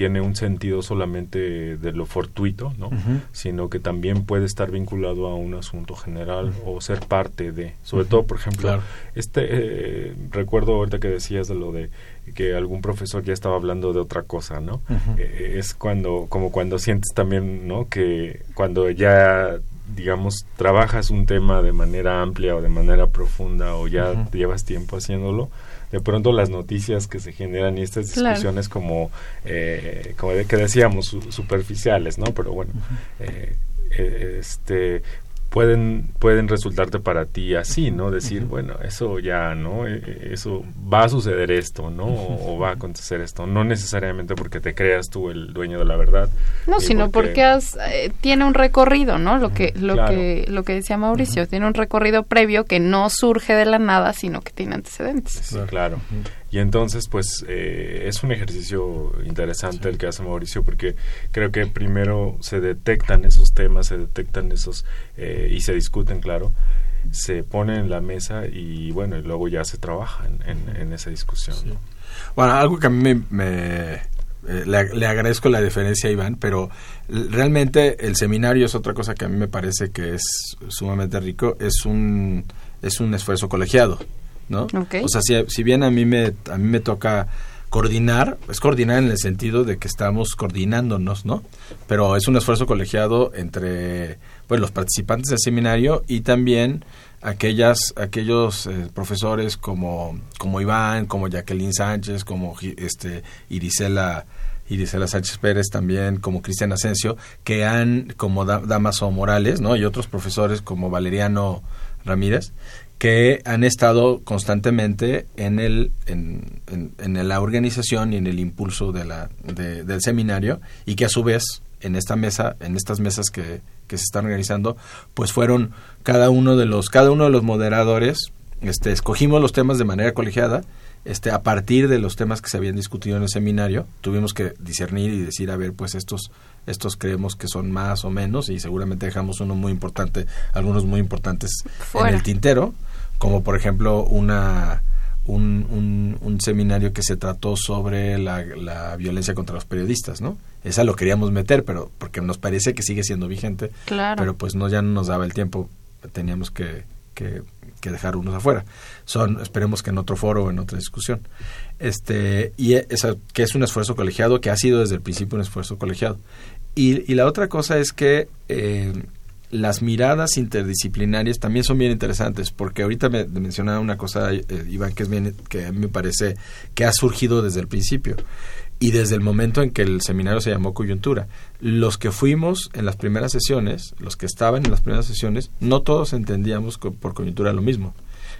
[SPEAKER 4] tiene un sentido solamente de lo fortuito, ¿no? Sino que también puede estar vinculado a un asunto general o ser parte de, sobre todo, por ejemplo, este eh, recuerdo ahorita que decías de lo de que algún profesor ya estaba hablando de otra cosa, ¿no? Eh, es cuando como cuando sientes también, ¿no? Que cuando ya digamos, trabajas un tema de manera amplia o de manera profunda o ya llevas tiempo haciéndolo, de pronto las noticias que se generan y estas discusiones como, eh, como de, que decíamos, superficiales, ¿no? Pero bueno, eh, eh, este pueden pueden resultarte para ti así, ¿no? Decir, bueno, eso ya, ¿no? E, e, eso va a suceder esto, ¿no? O, va a acontecer esto, no necesariamente porque te creas tú el dueño de la verdad.
[SPEAKER 2] No, sino porque, has, eh, tiene un recorrido, ¿no? Lo que lo que lo que decía Mauricio, tiene un recorrido previo que no surge de la nada, sino que tiene antecedentes.
[SPEAKER 4] Sí, claro. Y entonces, pues, eh, es un ejercicio interesante el que hace Mauricio, porque creo que primero se detectan esos temas, se detectan esos, eh, y se discuten, claro, se ponen en la mesa y, bueno, y luego ya se trabaja en, esa discusión.
[SPEAKER 3] Bueno, algo que a mí me, eh, le, agradezco la deferencia a Iván, pero realmente el seminario es otra cosa que a mí me parece que es sumamente rico, es un, es un esfuerzo colegiado, ¿no? O sea, si, si, bien a mí, me, a mí me toca coordinar, es coordinar en el sentido de que estamos coordinándonos, ¿no? Pero es un esfuerzo colegiado entre pues, los participantes del seminario y también aquellas aquellos eh, profesores como como Iván, como Jacqueline Sánchez, como este Irisela Irisela Sánchez Pérez también, como Cristian Asensio, que han, como Damaso Morales, ¿no? Y otros profesores como Valeriano Ramírez, que han estado constantemente en el en, en, la organización y en el impulso de la del seminario y que a su vez en esta mesa en estas mesas que, que se están organizando pues fueron cada uno de los cada uno de los moderadores este escogimos los temas de manera colegiada este a partir de los temas que se habían discutido en el seminario tuvimos que discernir y decir a ver pues estos estos creemos que son más o menos y seguramente dejamos uno muy importante algunos muy importantes en el tintero como por ejemplo una un, un, seminario que se trató sobre la, violencia contra los periodistas, ¿no? Esa lo queríamos meter, pero porque nos parece que sigue siendo vigente, pero pues no ya no nos daba el tiempo, teníamos que, que, dejar unos afuera. Son, esperemos que en otro foro o en otra discusión. Este, y esa, que es un esfuerzo colegiado, que ha sido desde el principio un esfuerzo colegiado. Y, y la otra cosa es que eh, las miradas interdisciplinarias también son bien interesantes, porque ahorita me mencionaba una cosa, eh, Iván, que, es bien, que a me parece que ha surgido desde el principio y desde el momento en que el seminario se llamó coyuntura. Los que fuimos en las primeras sesiones, los que estaban en las primeras sesiones, no todos entendíamos por coyuntura lo mismo.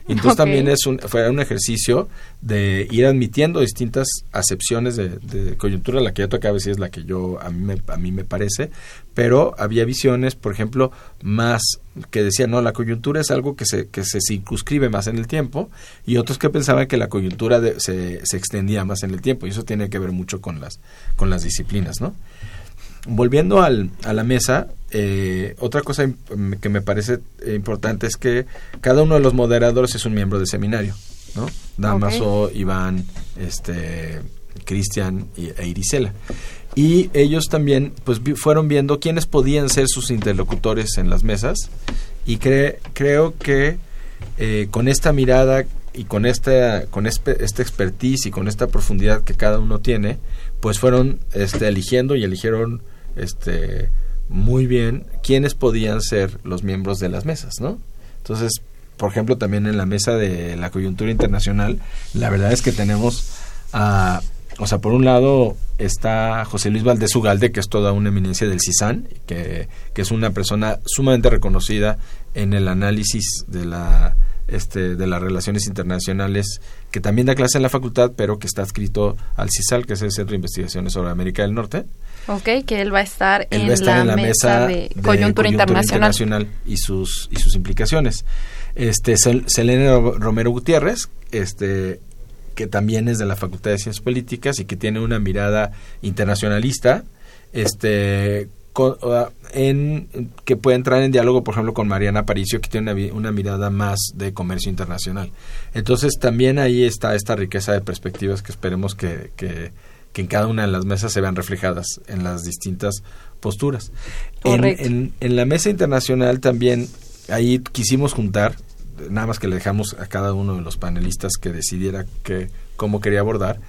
[SPEAKER 3] Entonces también es un, fue un ejercicio de ir admitiendo distintas acepciones de, coyuntura, la que ya toca a veces es la que yo a mí me, a mí me parece, pero había visiones, por ejemplo, más que decían, no, la coyuntura es algo que se, que se circunscribe más en el tiempo, y otros que pensaban que la coyuntura se, se extendía más en el tiempo, y eso tiene que ver mucho con las, con las disciplinas, ¿no? Volviendo al, a la mesa, eh, otra cosa que me parece importante es que cada uno de los moderadores es un miembro del seminario, ¿no? Damaso, Iván, este, Cristian e Irisela. Y ellos también pues fueron viendo quiénes podían ser sus interlocutores en las mesas y creo que eh, con esta mirada y con esta con este, esta expertise y con esta profundidad que cada uno tiene, pues fueron este, eligiendo y eligieron este, muy bien quiénes podían ser los miembros de las mesas, ¿no? Entonces, por ejemplo, también en la mesa de la coyuntura internacional, la verdad es que tenemos a, o sea, por un lado está José Luis Valdés Ugalde, que es toda una eminencia del CISAN, que, que es una persona sumamente reconocida en el análisis de la este, de las relaciones internacionales, que también da clase en la facultad, pero que está adscrito al CISAL, que es el Centro de Investigaciones sobre América del Norte.
[SPEAKER 2] Ok, que él va a estar, en, la mesa, de, coyuntura, internacional.
[SPEAKER 3] y sus y sus implicaciones. Este Selene Romero Gutiérrez, este que también es de la Facultad de Ciencias Políticas y que tiene una mirada internacionalista, este en, que puede entrar en diálogo, por ejemplo, con Mariana Paricio, que tiene una, una, mirada más de comercio internacional. Entonces, también ahí está esta riqueza de perspectivas que esperemos que, que, en cada una de las mesas se vean reflejadas en las distintas posturas. En, en, la mesa internacional también, ahí quisimos juntar, nada más que le dejamos a cada uno de los panelistas que decidiera que, cómo quería abordar,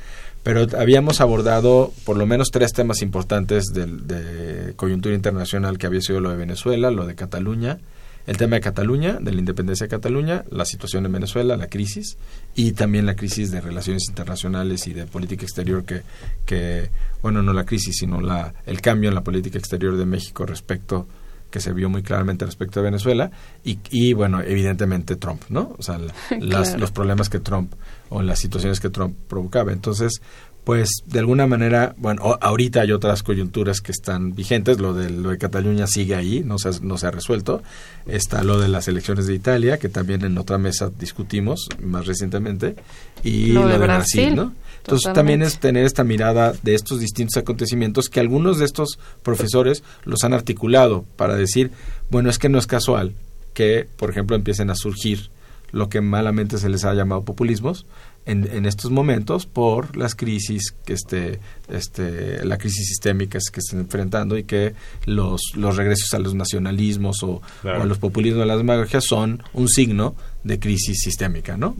[SPEAKER 3] pero habíamos abordado por lo menos tres temas importantes de, coyuntura internacional que había sido lo de Venezuela, lo de Cataluña, el tema de Cataluña, de la independencia de Cataluña, la situación en Venezuela, la crisis y también la crisis de relaciones internacionales y de política exterior que, que bueno, no la crisis, sino la, el cambio en la política exterior de México respecto que se vio muy claramente respecto a Venezuela y, y bueno, evidentemente Trump, ¿no? O sea, [LAUGHS] los problemas que Trump o las situaciones que Trump provocaba. Entonces, pues de alguna manera, bueno, ahorita hay otras coyunturas que están vigentes, lo de, lo de Cataluña sigue ahí, no se, no se ha resuelto, está lo de las elecciones de Italia, que también en otra mesa discutimos más recientemente, y lo, de, Brasil, ¿no? Entonces también es tener esta mirada de estos distintos acontecimientos que algunos de estos profesores los han articulado para decir, bueno, es que no es casual que, por ejemplo, empiecen a surgir lo que malamente se les ha llamado populismos, en, estos momentos por las crisis que este, este, la crisis sistémica que están enfrentando y que los, los regresos a los nacionalismos o, a los populismos, a las demagogias son un signo de crisis sistémica, ¿no?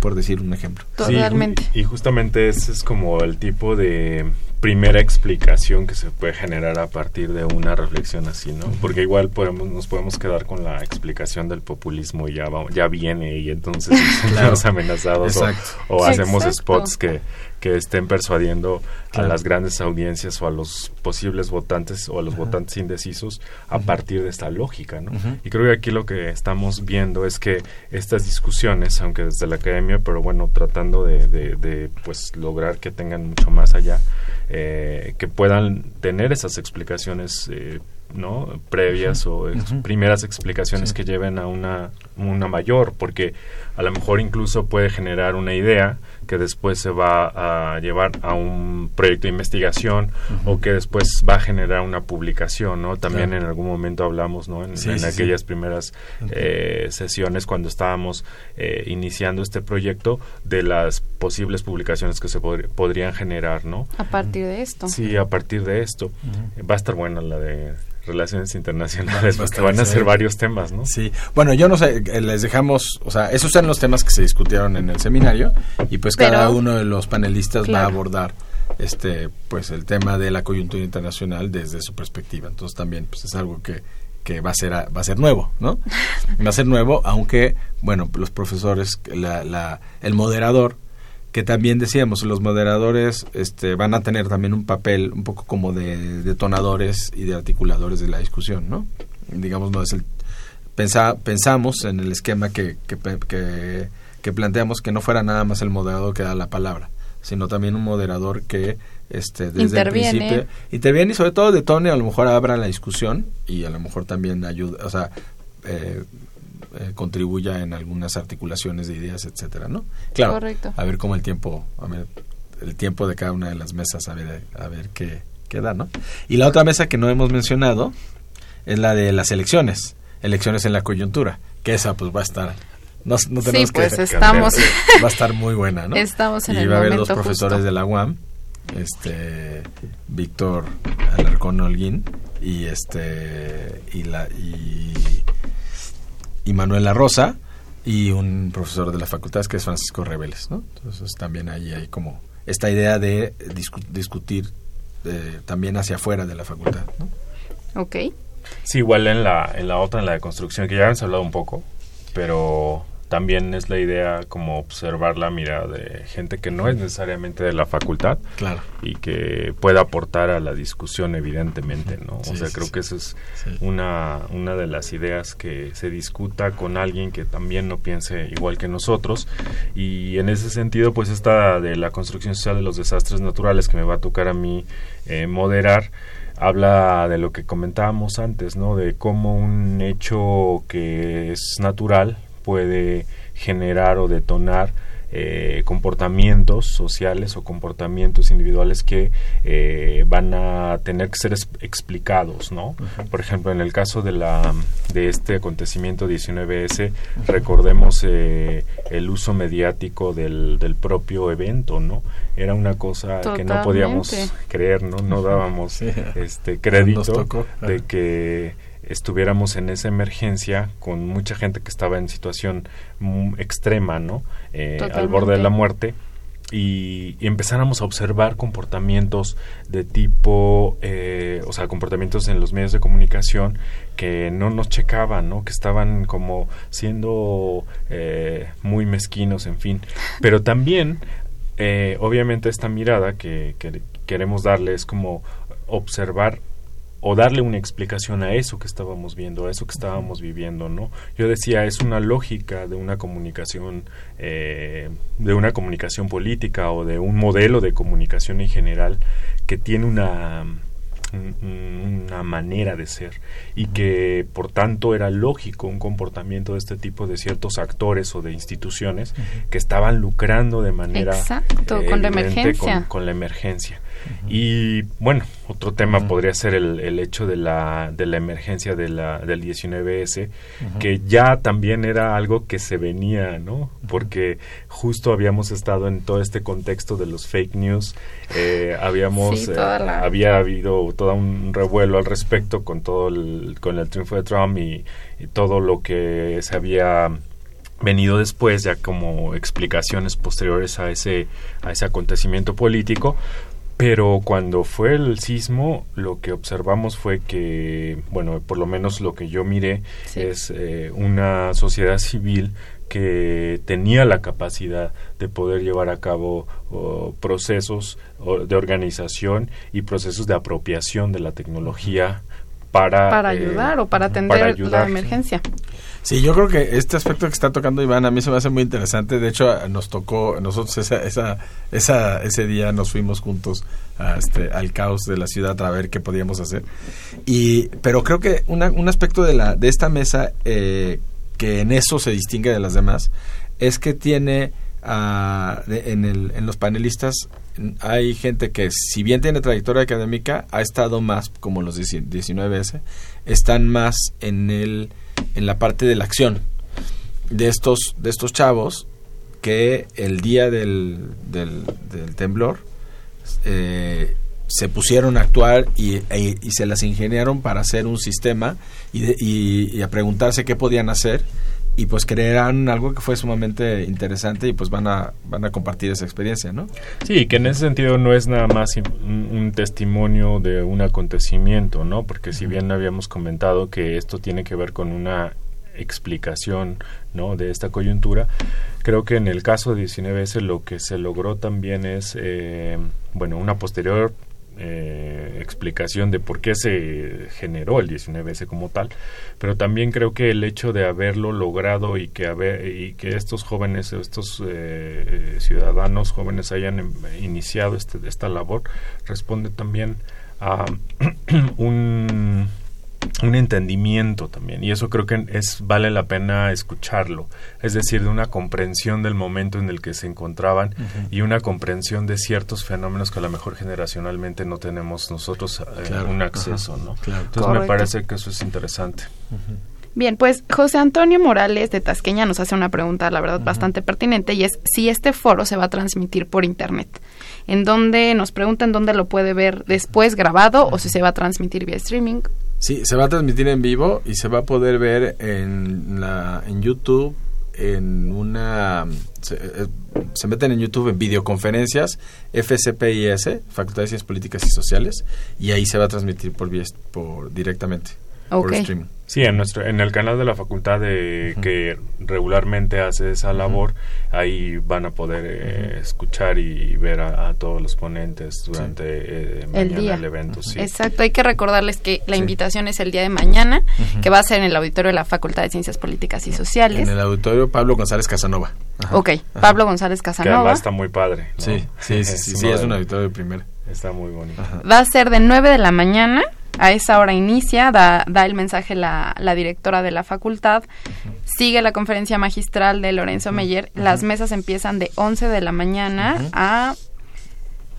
[SPEAKER 3] Por decir un ejemplo.
[SPEAKER 2] Totalmente.
[SPEAKER 4] y justamente ese es como el tipo de primera explicación que se puede generar a partir de una reflexión así, ¿no? Porque igual podemos, nos podemos quedar con la explicación del populismo y ya, ya viene y entonces [LAUGHS] estamos amenazados o, hacemos spots que, que estén persuadiendo a las grandes audiencias o a los posibles votantes o a los votantes indecisos a partir de esta lógica, ¿no? Y creo que aquí lo que estamos viendo es que estas discusiones, aunque desde la academia, pero bueno, tratando de, de, pues lograr que tengan mucho más allá, eh, que puedan tener esas explicaciones eh, ¿no? previas o primeras explicaciones que lleven a una, una mayor, porque a lo mejor incluso puede generar una idea que después se va a llevar a un proyecto de investigación o que después va a generar una publicación, ¿no? También en algún momento hablamos, ¿no? En, aquellas primeras eh, sesiones cuando estábamos eh, iniciando este proyecto de las posibles publicaciones que se podrían generar, ¿no?
[SPEAKER 2] A partir de esto.
[SPEAKER 4] Sí, a partir de esto. Va a estar buena la de relaciones internacionales, porque van a ser varios temas, ¿no?
[SPEAKER 3] Sí, bueno, yo no sé, eh, les dejamos, o sea, esos son los temas que se discutieron en el seminario y pues cada uno de los panelistas va a abordar este pues el tema de la coyuntura internacional desde su perspectiva. Entonces también pues es algo que que va a ser va a ser nuevo, ¿no? [LAUGHS] Va a ser nuevo, aunque bueno, los profesores la, la el moderador que también decíamos, los moderadores este, van a tener también un papel un poco como de detonadores y de articuladores de la discusión, ¿no? Digamos, no es el... pensamos en el esquema que, que, que, planteamos que no fuera nada más el moderador que da la palabra, sino también un moderador que este, desde el principio interviene y sobre todo detone, a lo mejor abra la discusión y a lo mejor también ayuda, o sea, eh, eh, contribuya en algunas articulaciones de ideas, etcétera, ¿no? Claro. A ver cómo el tiempo, a ver, el tiempo de cada una de las mesas, a ver, a ver qué, qué da, ¿no? Y la otra mesa que no hemos mencionado es la de las elecciones, elecciones en la coyuntura, que esa pues va a estar no, no tenemos
[SPEAKER 2] sí, pues estamos
[SPEAKER 3] va a estar muy buena, ¿no?
[SPEAKER 2] Estamos en
[SPEAKER 3] y va a haber dos profesores de la UAM, este Víctor Alarcón Holguín y este y la y y Manuel La Rosa y un profesor de la facultad que es Francisco Rebeles, ¿no? Entonces también ahí hay como esta idea de discutir eh, también hacia afuera de la facultad, ¿no?
[SPEAKER 2] Ok.
[SPEAKER 4] Sí, igual en la, en la otra, en la de construcción, que ya hemos hablado un poco, pero también es la idea como observar la mirada de gente que no es necesariamente de la facultad
[SPEAKER 3] claro.
[SPEAKER 4] y que pueda aportar a la discusión evidentemente no o sea creo que esa es una una de las ideas que se discuta con alguien que también no piense igual que nosotros y en ese sentido pues esta de la construcción social de los desastres naturales que me va a tocar a mí eh, moderar habla de lo que comentábamos antes, ¿no? De cómo un hecho que es natural puede generar o detonar eh, comportamientos sociales o comportamientos individuales que eh, van a tener que ser explicados, ¿no? Por ejemplo, en el caso de la de este acontecimiento 19S, recordemos eh, el uso mediático del, del propio evento, ¿no? Era una cosa que no podíamos creer, ¿no? No dábamos este crédito de que estuviéramos en esa emergencia con mucha gente que estaba en situación extrema, ¿no? Eh, al borde de la muerte. Y, empezáramos a observar comportamientos de tipo, eh, o sea, comportamientos en los medios de comunicación que no nos checaban, ¿no? Que estaban como siendo eh, muy mezquinos, en fin. Pero también, obviamente, esta mirada que, que queremos darle es como observar o darle una explicación a eso que estábamos viendo, a eso que estábamos viviendo, ¿no? Yo decía, es una lógica de una comunicación, eh, de una comunicación política o de un modelo de comunicación en general que tiene una, una manera de ser y que por tanto era lógico un comportamiento de este tipo de ciertos actores o de instituciones que estaban lucrando de manera
[SPEAKER 2] Exacto, con la emergencia.
[SPEAKER 4] con la emergencia Y bueno, otro tema podría ser el, el, hecho de la, de la emergencia de la, del 19S, que ya también era algo que se venía, ¿no? Porque justo habíamos estado en todo este contexto de los fake news, eh, habíamos, eh, había habido todo un revuelo al respecto con todo el, con el triunfo de Trump y todo lo que se había venido después ya como explicaciones posteriores a ese a ese acontecimiento político pero cuando fue el sismo lo que observamos fue que bueno por lo menos lo que yo miré es eh, una sociedad civil que tenía la capacidad de poder llevar a cabo procesos de organización y procesos de apropiación de la tecnología para,
[SPEAKER 2] para eh, ayudar o para atender la emergencia.
[SPEAKER 3] Sí, yo creo que este aspecto que está tocando Iván a mí se me hace muy interesante. De hecho, nos tocó, nosotros esa, esa, esa, ese día nos fuimos juntos a este, al caos de la ciudad a ver qué podíamos hacer. Y, pero creo que un aspecto de, la, de esta mesa eh, que en eso se distingue de las demás es que tiene uh, en, el, en los panelistas hay gente que si bien tiene trayectoria académica ha estado más como los 19S están más en el en la parte de la acción de estos, de estos chavos que el día del, del, temblor eh, se pusieron a actuar y, e, y, se las ingeniaron para hacer un sistema y, y, a preguntarse qué podían hacer y pues creerán algo que fue sumamente interesante y pues van a van a compartir esa experiencia, ¿no?
[SPEAKER 4] Sí, que en ese sentido no es nada más un, testimonio de un acontecimiento, ¿no? Porque si bien habíamos comentado que esto tiene que ver con una explicación, ¿no? De esta coyuntura, creo que en el caso de 19S lo que se logró también es, eh, bueno, una posterior eh, explicación de por qué se generó el 19S como tal, pero también creo que el hecho de haberlo logrado y que haber, y que estos jóvenes, estos eh, ciudadanos jóvenes hayan em, iniciado este, esta labor responde también a [CLEARS THROAT] un un entendimiento también y eso creo que es vale la pena escucharlo es decir de una comprensión del momento en el que se encontraban y una comprensión de ciertos fenómenos que a lo mejor generacionalmente no tenemos nosotros eh, un acceso no entonces me parece que eso es interesante.
[SPEAKER 2] Bien, pues José Antonio Morales de Tasqueña nos hace una pregunta, la verdad, bastante pertinente, y es si este foro se va a transmitir por Internet. En donde nos preguntan dónde lo puede ver después grabado o si se va a transmitir vía streaming
[SPEAKER 3] Sí, se va a transmitir en vivo y se va a poder ver en, la, en YouTube, en una... Se, eh, meten en YouTube en videoconferencias, FCPIS, Facultad de Ciencias Políticas y Sociales, y ahí se va a transmitir por directamente, por streaming.
[SPEAKER 4] Sí, en nuestro, en el canal de la facultad de, que regularmente hace esa labor, ahí van a poder eh, escuchar y ver a, todos los ponentes durante eh, el, día. el evento.
[SPEAKER 2] Exacto, hay que recordarles que la invitación es el día de mañana, que va a ser en el auditorio de la Facultad de Ciencias Políticas y Sociales.
[SPEAKER 3] En el auditorio Pablo González Casanova.
[SPEAKER 2] Ok, Pablo González Casanova.
[SPEAKER 4] Que está muy padre.
[SPEAKER 3] Sí, sí, sí, sí, es un auditorio primero.
[SPEAKER 4] Está muy bonito.
[SPEAKER 2] Va a ser de 9 de la mañana a esa hora inicia, da, da el mensaje la, la, directora de la facultad, sigue la conferencia magistral de Lorenzo Meyer, las mesas empiezan de 11 de la mañana a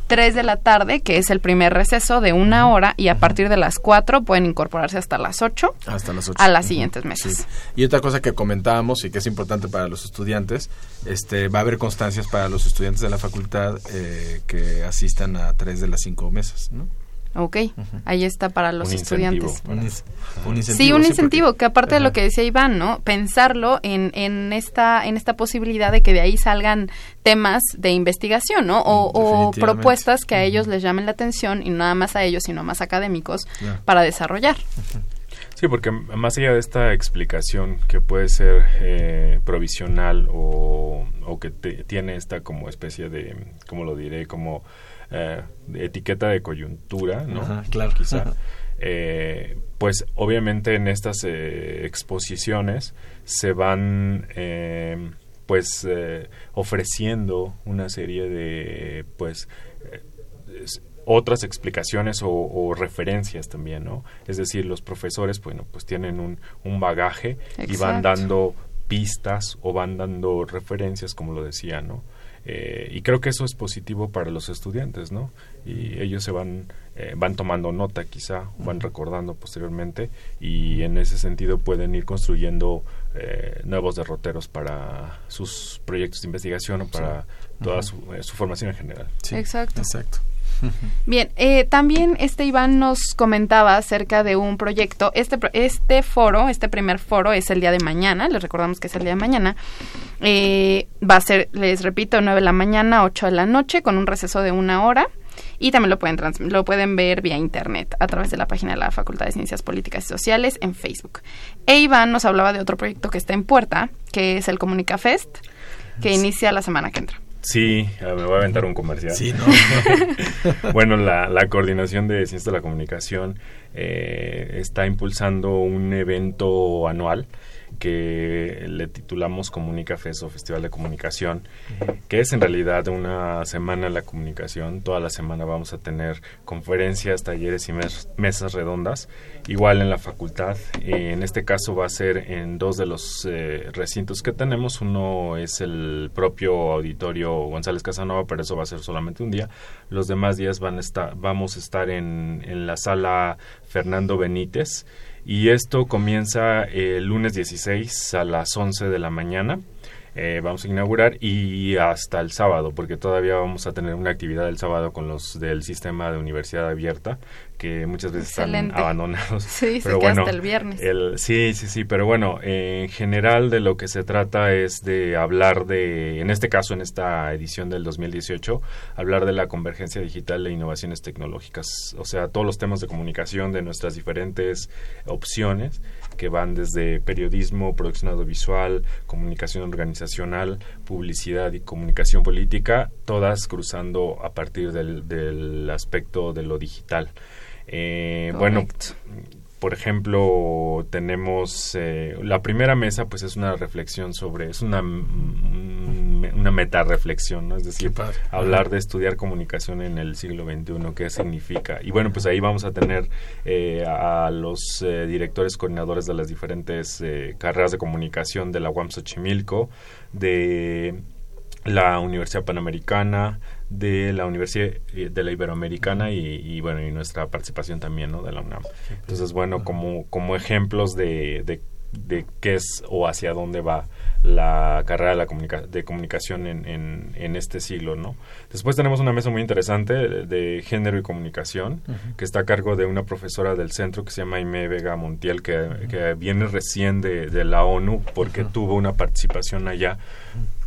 [SPEAKER 2] 3 de la tarde, que es el primer receso de una hora, y a partir de las 4 pueden incorporarse hasta las 8,
[SPEAKER 3] hasta las 8.
[SPEAKER 2] a las siguientes mesas.
[SPEAKER 3] Y otra cosa que comentábamos y que es importante para los estudiantes, este, va a haber constancias para los estudiantes de la facultad eh, que asistan a tres de las cinco mesas, ¿no?
[SPEAKER 2] Ok, ahí está para los estudiantes.
[SPEAKER 3] Un, incentivo,
[SPEAKER 2] sí, un incentivo, que aparte de lo que decía Iván, ¿no? Pensarlo en, en, esta, en esta posibilidad de que de ahí salgan temas de investigación, ¿no? O, propuestas que a ellos les llamen la atención y no nada más a ellos, sino más académicos para desarrollar.
[SPEAKER 4] Sí, porque más allá de esta explicación que puede ser eh, provisional o, o que tiene esta como especie de, ¿cómo lo diré? Como eh, etiqueta de coyuntura, ¿no?
[SPEAKER 3] claro.
[SPEAKER 4] Quizá. [LAUGHS] Eh, pues obviamente en estas eh, exposiciones se van pues ofreciendo una serie de pues otras explicaciones o, referencias también, ¿no? Es decir, los profesores, bueno, pues tienen un, un bagaje y van dando pistas o van dando referencias, como lo decía, ¿no? Eh, y creo que eso es positivo para los estudiantes, ¿no? Y ellos se van, eh, van tomando nota quizá, van recordando posteriormente y en ese sentido pueden ir construyendo eh, nuevos derroteros para sus proyectos de investigación o para toda su, su, formación en general.
[SPEAKER 2] Exacto.
[SPEAKER 3] Exacto.
[SPEAKER 2] Bien, eh, también este Iván nos comentaba acerca de un proyecto. Este, este foro, este primer foro es el día de mañana, les recordamos que es el día de mañana. Eh, va a ser, les repito, 9 de la mañana, 8 de la noche, con un receso de una hora. Y también lo pueden, lo pueden ver vía internet a través de la página de la Facultad de Ciencias Políticas y Sociales en Facebook. E Iván nos hablaba de otro proyecto que está en puerta, que es el Comunica Fest, que inicia la semana que entra.
[SPEAKER 4] Sí, me voy a aventar un comercial.
[SPEAKER 3] Sí, [LAUGHS] no.
[SPEAKER 4] bueno, la, la, Coordinación de Ciencias de la Comunicación eh, está impulsando un evento anual que le titulamos Comunica o Festival de Comunicación, que es en realidad una semana de la comunicación. Toda la semana vamos a tener conferencias, talleres y mesas redondas, igual en la facultad. en este caso va a ser en dos de los eh, recintos que tenemos. Uno es el propio auditorio González Casanova, pero eso va a ser solamente un día. Los demás días vamos a estar en la sala Fernando Benítez y esto comienza el lunes 16 a las 11 de la mañana. Eh, vamos a inaugurar y hasta el sábado, porque todavía vamos a tener una actividad el sábado con los del sistema de universidad abierta que muchas veces están abandonados. [LAUGHS]
[SPEAKER 2] Sí, pero bueno, hasta el viernes.
[SPEAKER 4] sí, sí, sí, pero bueno, en general de lo que se trata es de hablar de, en este caso, en esta edición del 2018, hablar de la convergencia digital e innovaciones tecnológicas, o sea, todos los temas de comunicación de nuestras diferentes opciones que van desde periodismo, producción audiovisual, comunicación organizacional, publicidad y comunicación política, todas cruzando a partir del, del aspecto de lo digital. Eh, bueno, por ejemplo, tenemos eh, la primera mesa, pues es una reflexión sobre, es una, una meta reflexión, ¿no? Es decir, hablar de estudiar comunicación en el siglo XXI, qué significa. Y bueno, pues ahí vamos a tener eh, a los eh, directores coordinadores de las diferentes carreras de comunicación de la UAM Xochimilco, de la Universidad Panamericana, de la Universidad eh, de la Iberoamericana y, bueno y nuestra participación también ¿no? de la UNAM entonces bueno como como ejemplos de, de, de qué es o hacia dónde va la carrera de, la de comunicación en, en, este siglo, ¿no? Después tenemos una mesa muy interesante de, género y comunicación, que está a cargo de una profesora del centro que se llama Aime Vega Montiel, que, que viene recién de, de, la ONU porque tuvo una participación allá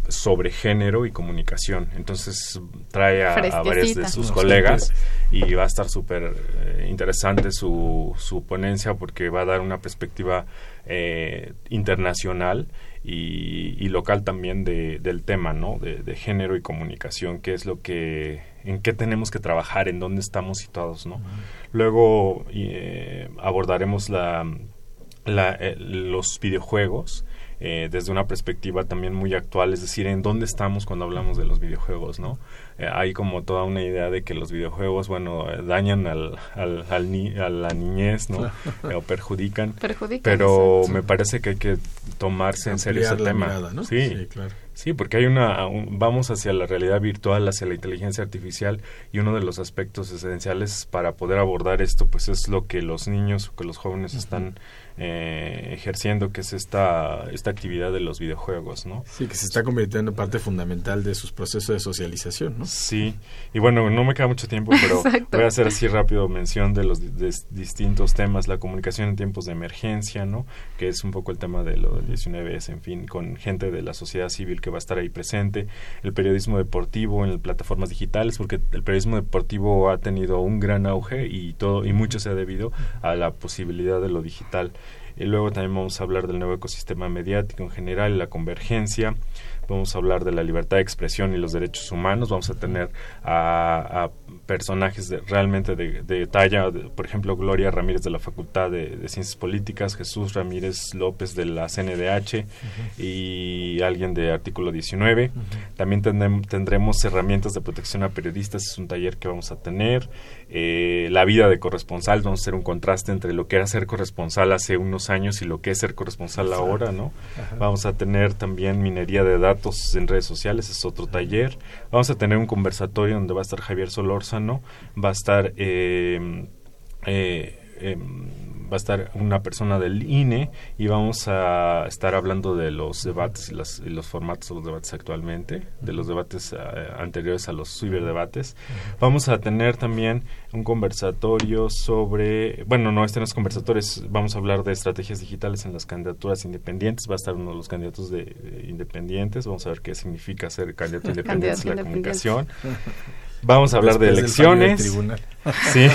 [SPEAKER 4] sobre género y comunicación. Entonces trae a, varios de sus colegas y va a estar súper eh, interesante su, su ponencia porque va a dar una perspectiva eh, internacional y, local también de, del tema, ¿no? De, género y comunicación, qué es lo que, en qué tenemos que trabajar, en dónde estamos situados, ¿no? Luego eh, abordaremos la, la los videojuegos eh, desde una perspectiva también muy actual, es decir, en dónde estamos cuando hablamos de los videojuegos, ¿no? Eh, hay como toda una idea de que los videojuegos, bueno, eh, dañan al, al, a la niñez, ¿no? [LAUGHS] o perjudican. pero me parece que hay que tomarse en serio ese tema. sí, claro. Sí, porque hay una, vamos hacia la realidad virtual, hacia la inteligencia artificial y uno de los aspectos esenciales para poder abordar esto, pues es lo que los niños o que los jóvenes están eh, ejerciendo, que es esta, esta actividad de los videojuegos, ¿no?
[SPEAKER 3] Sí, que se está convirtiendo en parte fundamental de sus procesos de socialización, ¿no?
[SPEAKER 4] Sí, y bueno, no me queda mucho tiempo, pero voy a hacer así rápido mención de los distintos temas, la comunicación en tiempos de emergencia, ¿no? Que es un poco el tema de lo del 19S, en fin, con gente de la sociedad civil que va a estar ahí presente, el periodismo deportivo en plataformas digitales, porque el periodismo deportivo ha tenido un gran auge y todo y mucho se ha debido a la posibilidad de lo digital. Y luego también vamos a hablar del nuevo ecosistema mediático en general, la convergencia. Vamos a hablar de la libertad de expresión y los derechos humanos. Vamos a tener a, personajes realmente de, talla, por ejemplo, Gloria Ramírez de la Facultad de, Ciencias Políticas, Jesús Ramírez López de la CNDH y alguien de Artículo 19. También tendremos herramientas de protección a periodistas, es un taller que vamos a tener. Eh, la vida de corresponsal, vamos a hacer un contraste entre lo que era ser corresponsal hace unos años y lo que es ser corresponsal ahora, ¿no? Vamos a tener también minería de datos en redes sociales, es otro taller. Vamos a tener un conversatorio donde va a estar Javier Solórzano, va a estar... Eh, eh, em, va a estar una persona del INE y vamos a estar hablando de los debates y, los formatos de los debates actualmente, de los debates eh, anteriores a los ciberdebates. Vamos a tener también un conversatorio sobre, bueno, no, este no es conversatorio, vamos a hablar de estrategias digitales en las candidaturas independientes, va a estar uno de los candidatos de, independientes, vamos a ver qué significa ser candidato [LAUGHS] independiente en la comunicación. [LAUGHS] Vamos a hablar de elecciones. [LAUGHS] Sí.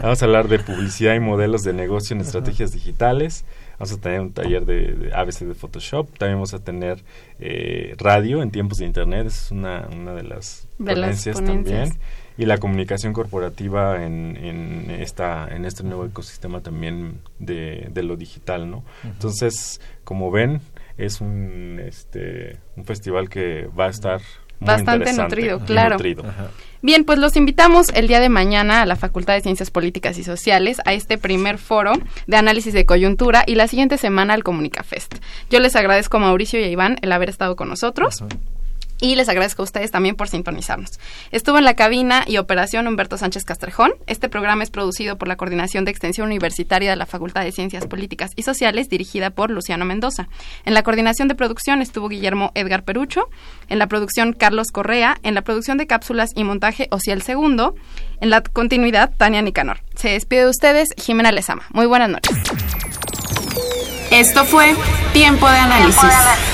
[SPEAKER 4] Vamos a hablar de publicidad y modelos de negocio en estrategias digitales. Vamos a tener un taller de, ABC de Photoshop. También vamos a tener eh, radio en tiempos de Internet. es una, una de las ponencias también. Y la comunicación corporativa en, en, esta, en este nuevo ecosistema también de, de lo digital, ¿no? Entonces, como ven, es un, este, un festival que va a estar
[SPEAKER 2] Bastante nutrido, claro. Bien, pues los invitamos el día de mañana a la Facultad de Ciencias Políticas y Sociales a este primer foro de análisis de coyuntura y la siguiente semana al Comunicafest. Yo les agradezco a Mauricio y a Iván el haber estado con nosotros y les agradezco a ustedes también por sintonizarnos. Estuvo en la cabina y operación Humberto Sánchez Castrejón. Este programa es producido por la Coordinación de Extensión Universitaria de la Facultad de Ciencias Políticas y Sociales, dirigida por Luciano Mendoza. En la coordinación de producción estuvo Guillermo Edgar Perucho, en la producción Carlos Correa, en la producción de cápsulas y montaje Ociel Segundo, en la continuidad Tania Nicanor. Se despide de ustedes Jimena Lezama. Muy buenas noches.
[SPEAKER 5] Esto fue Tiempo de análisis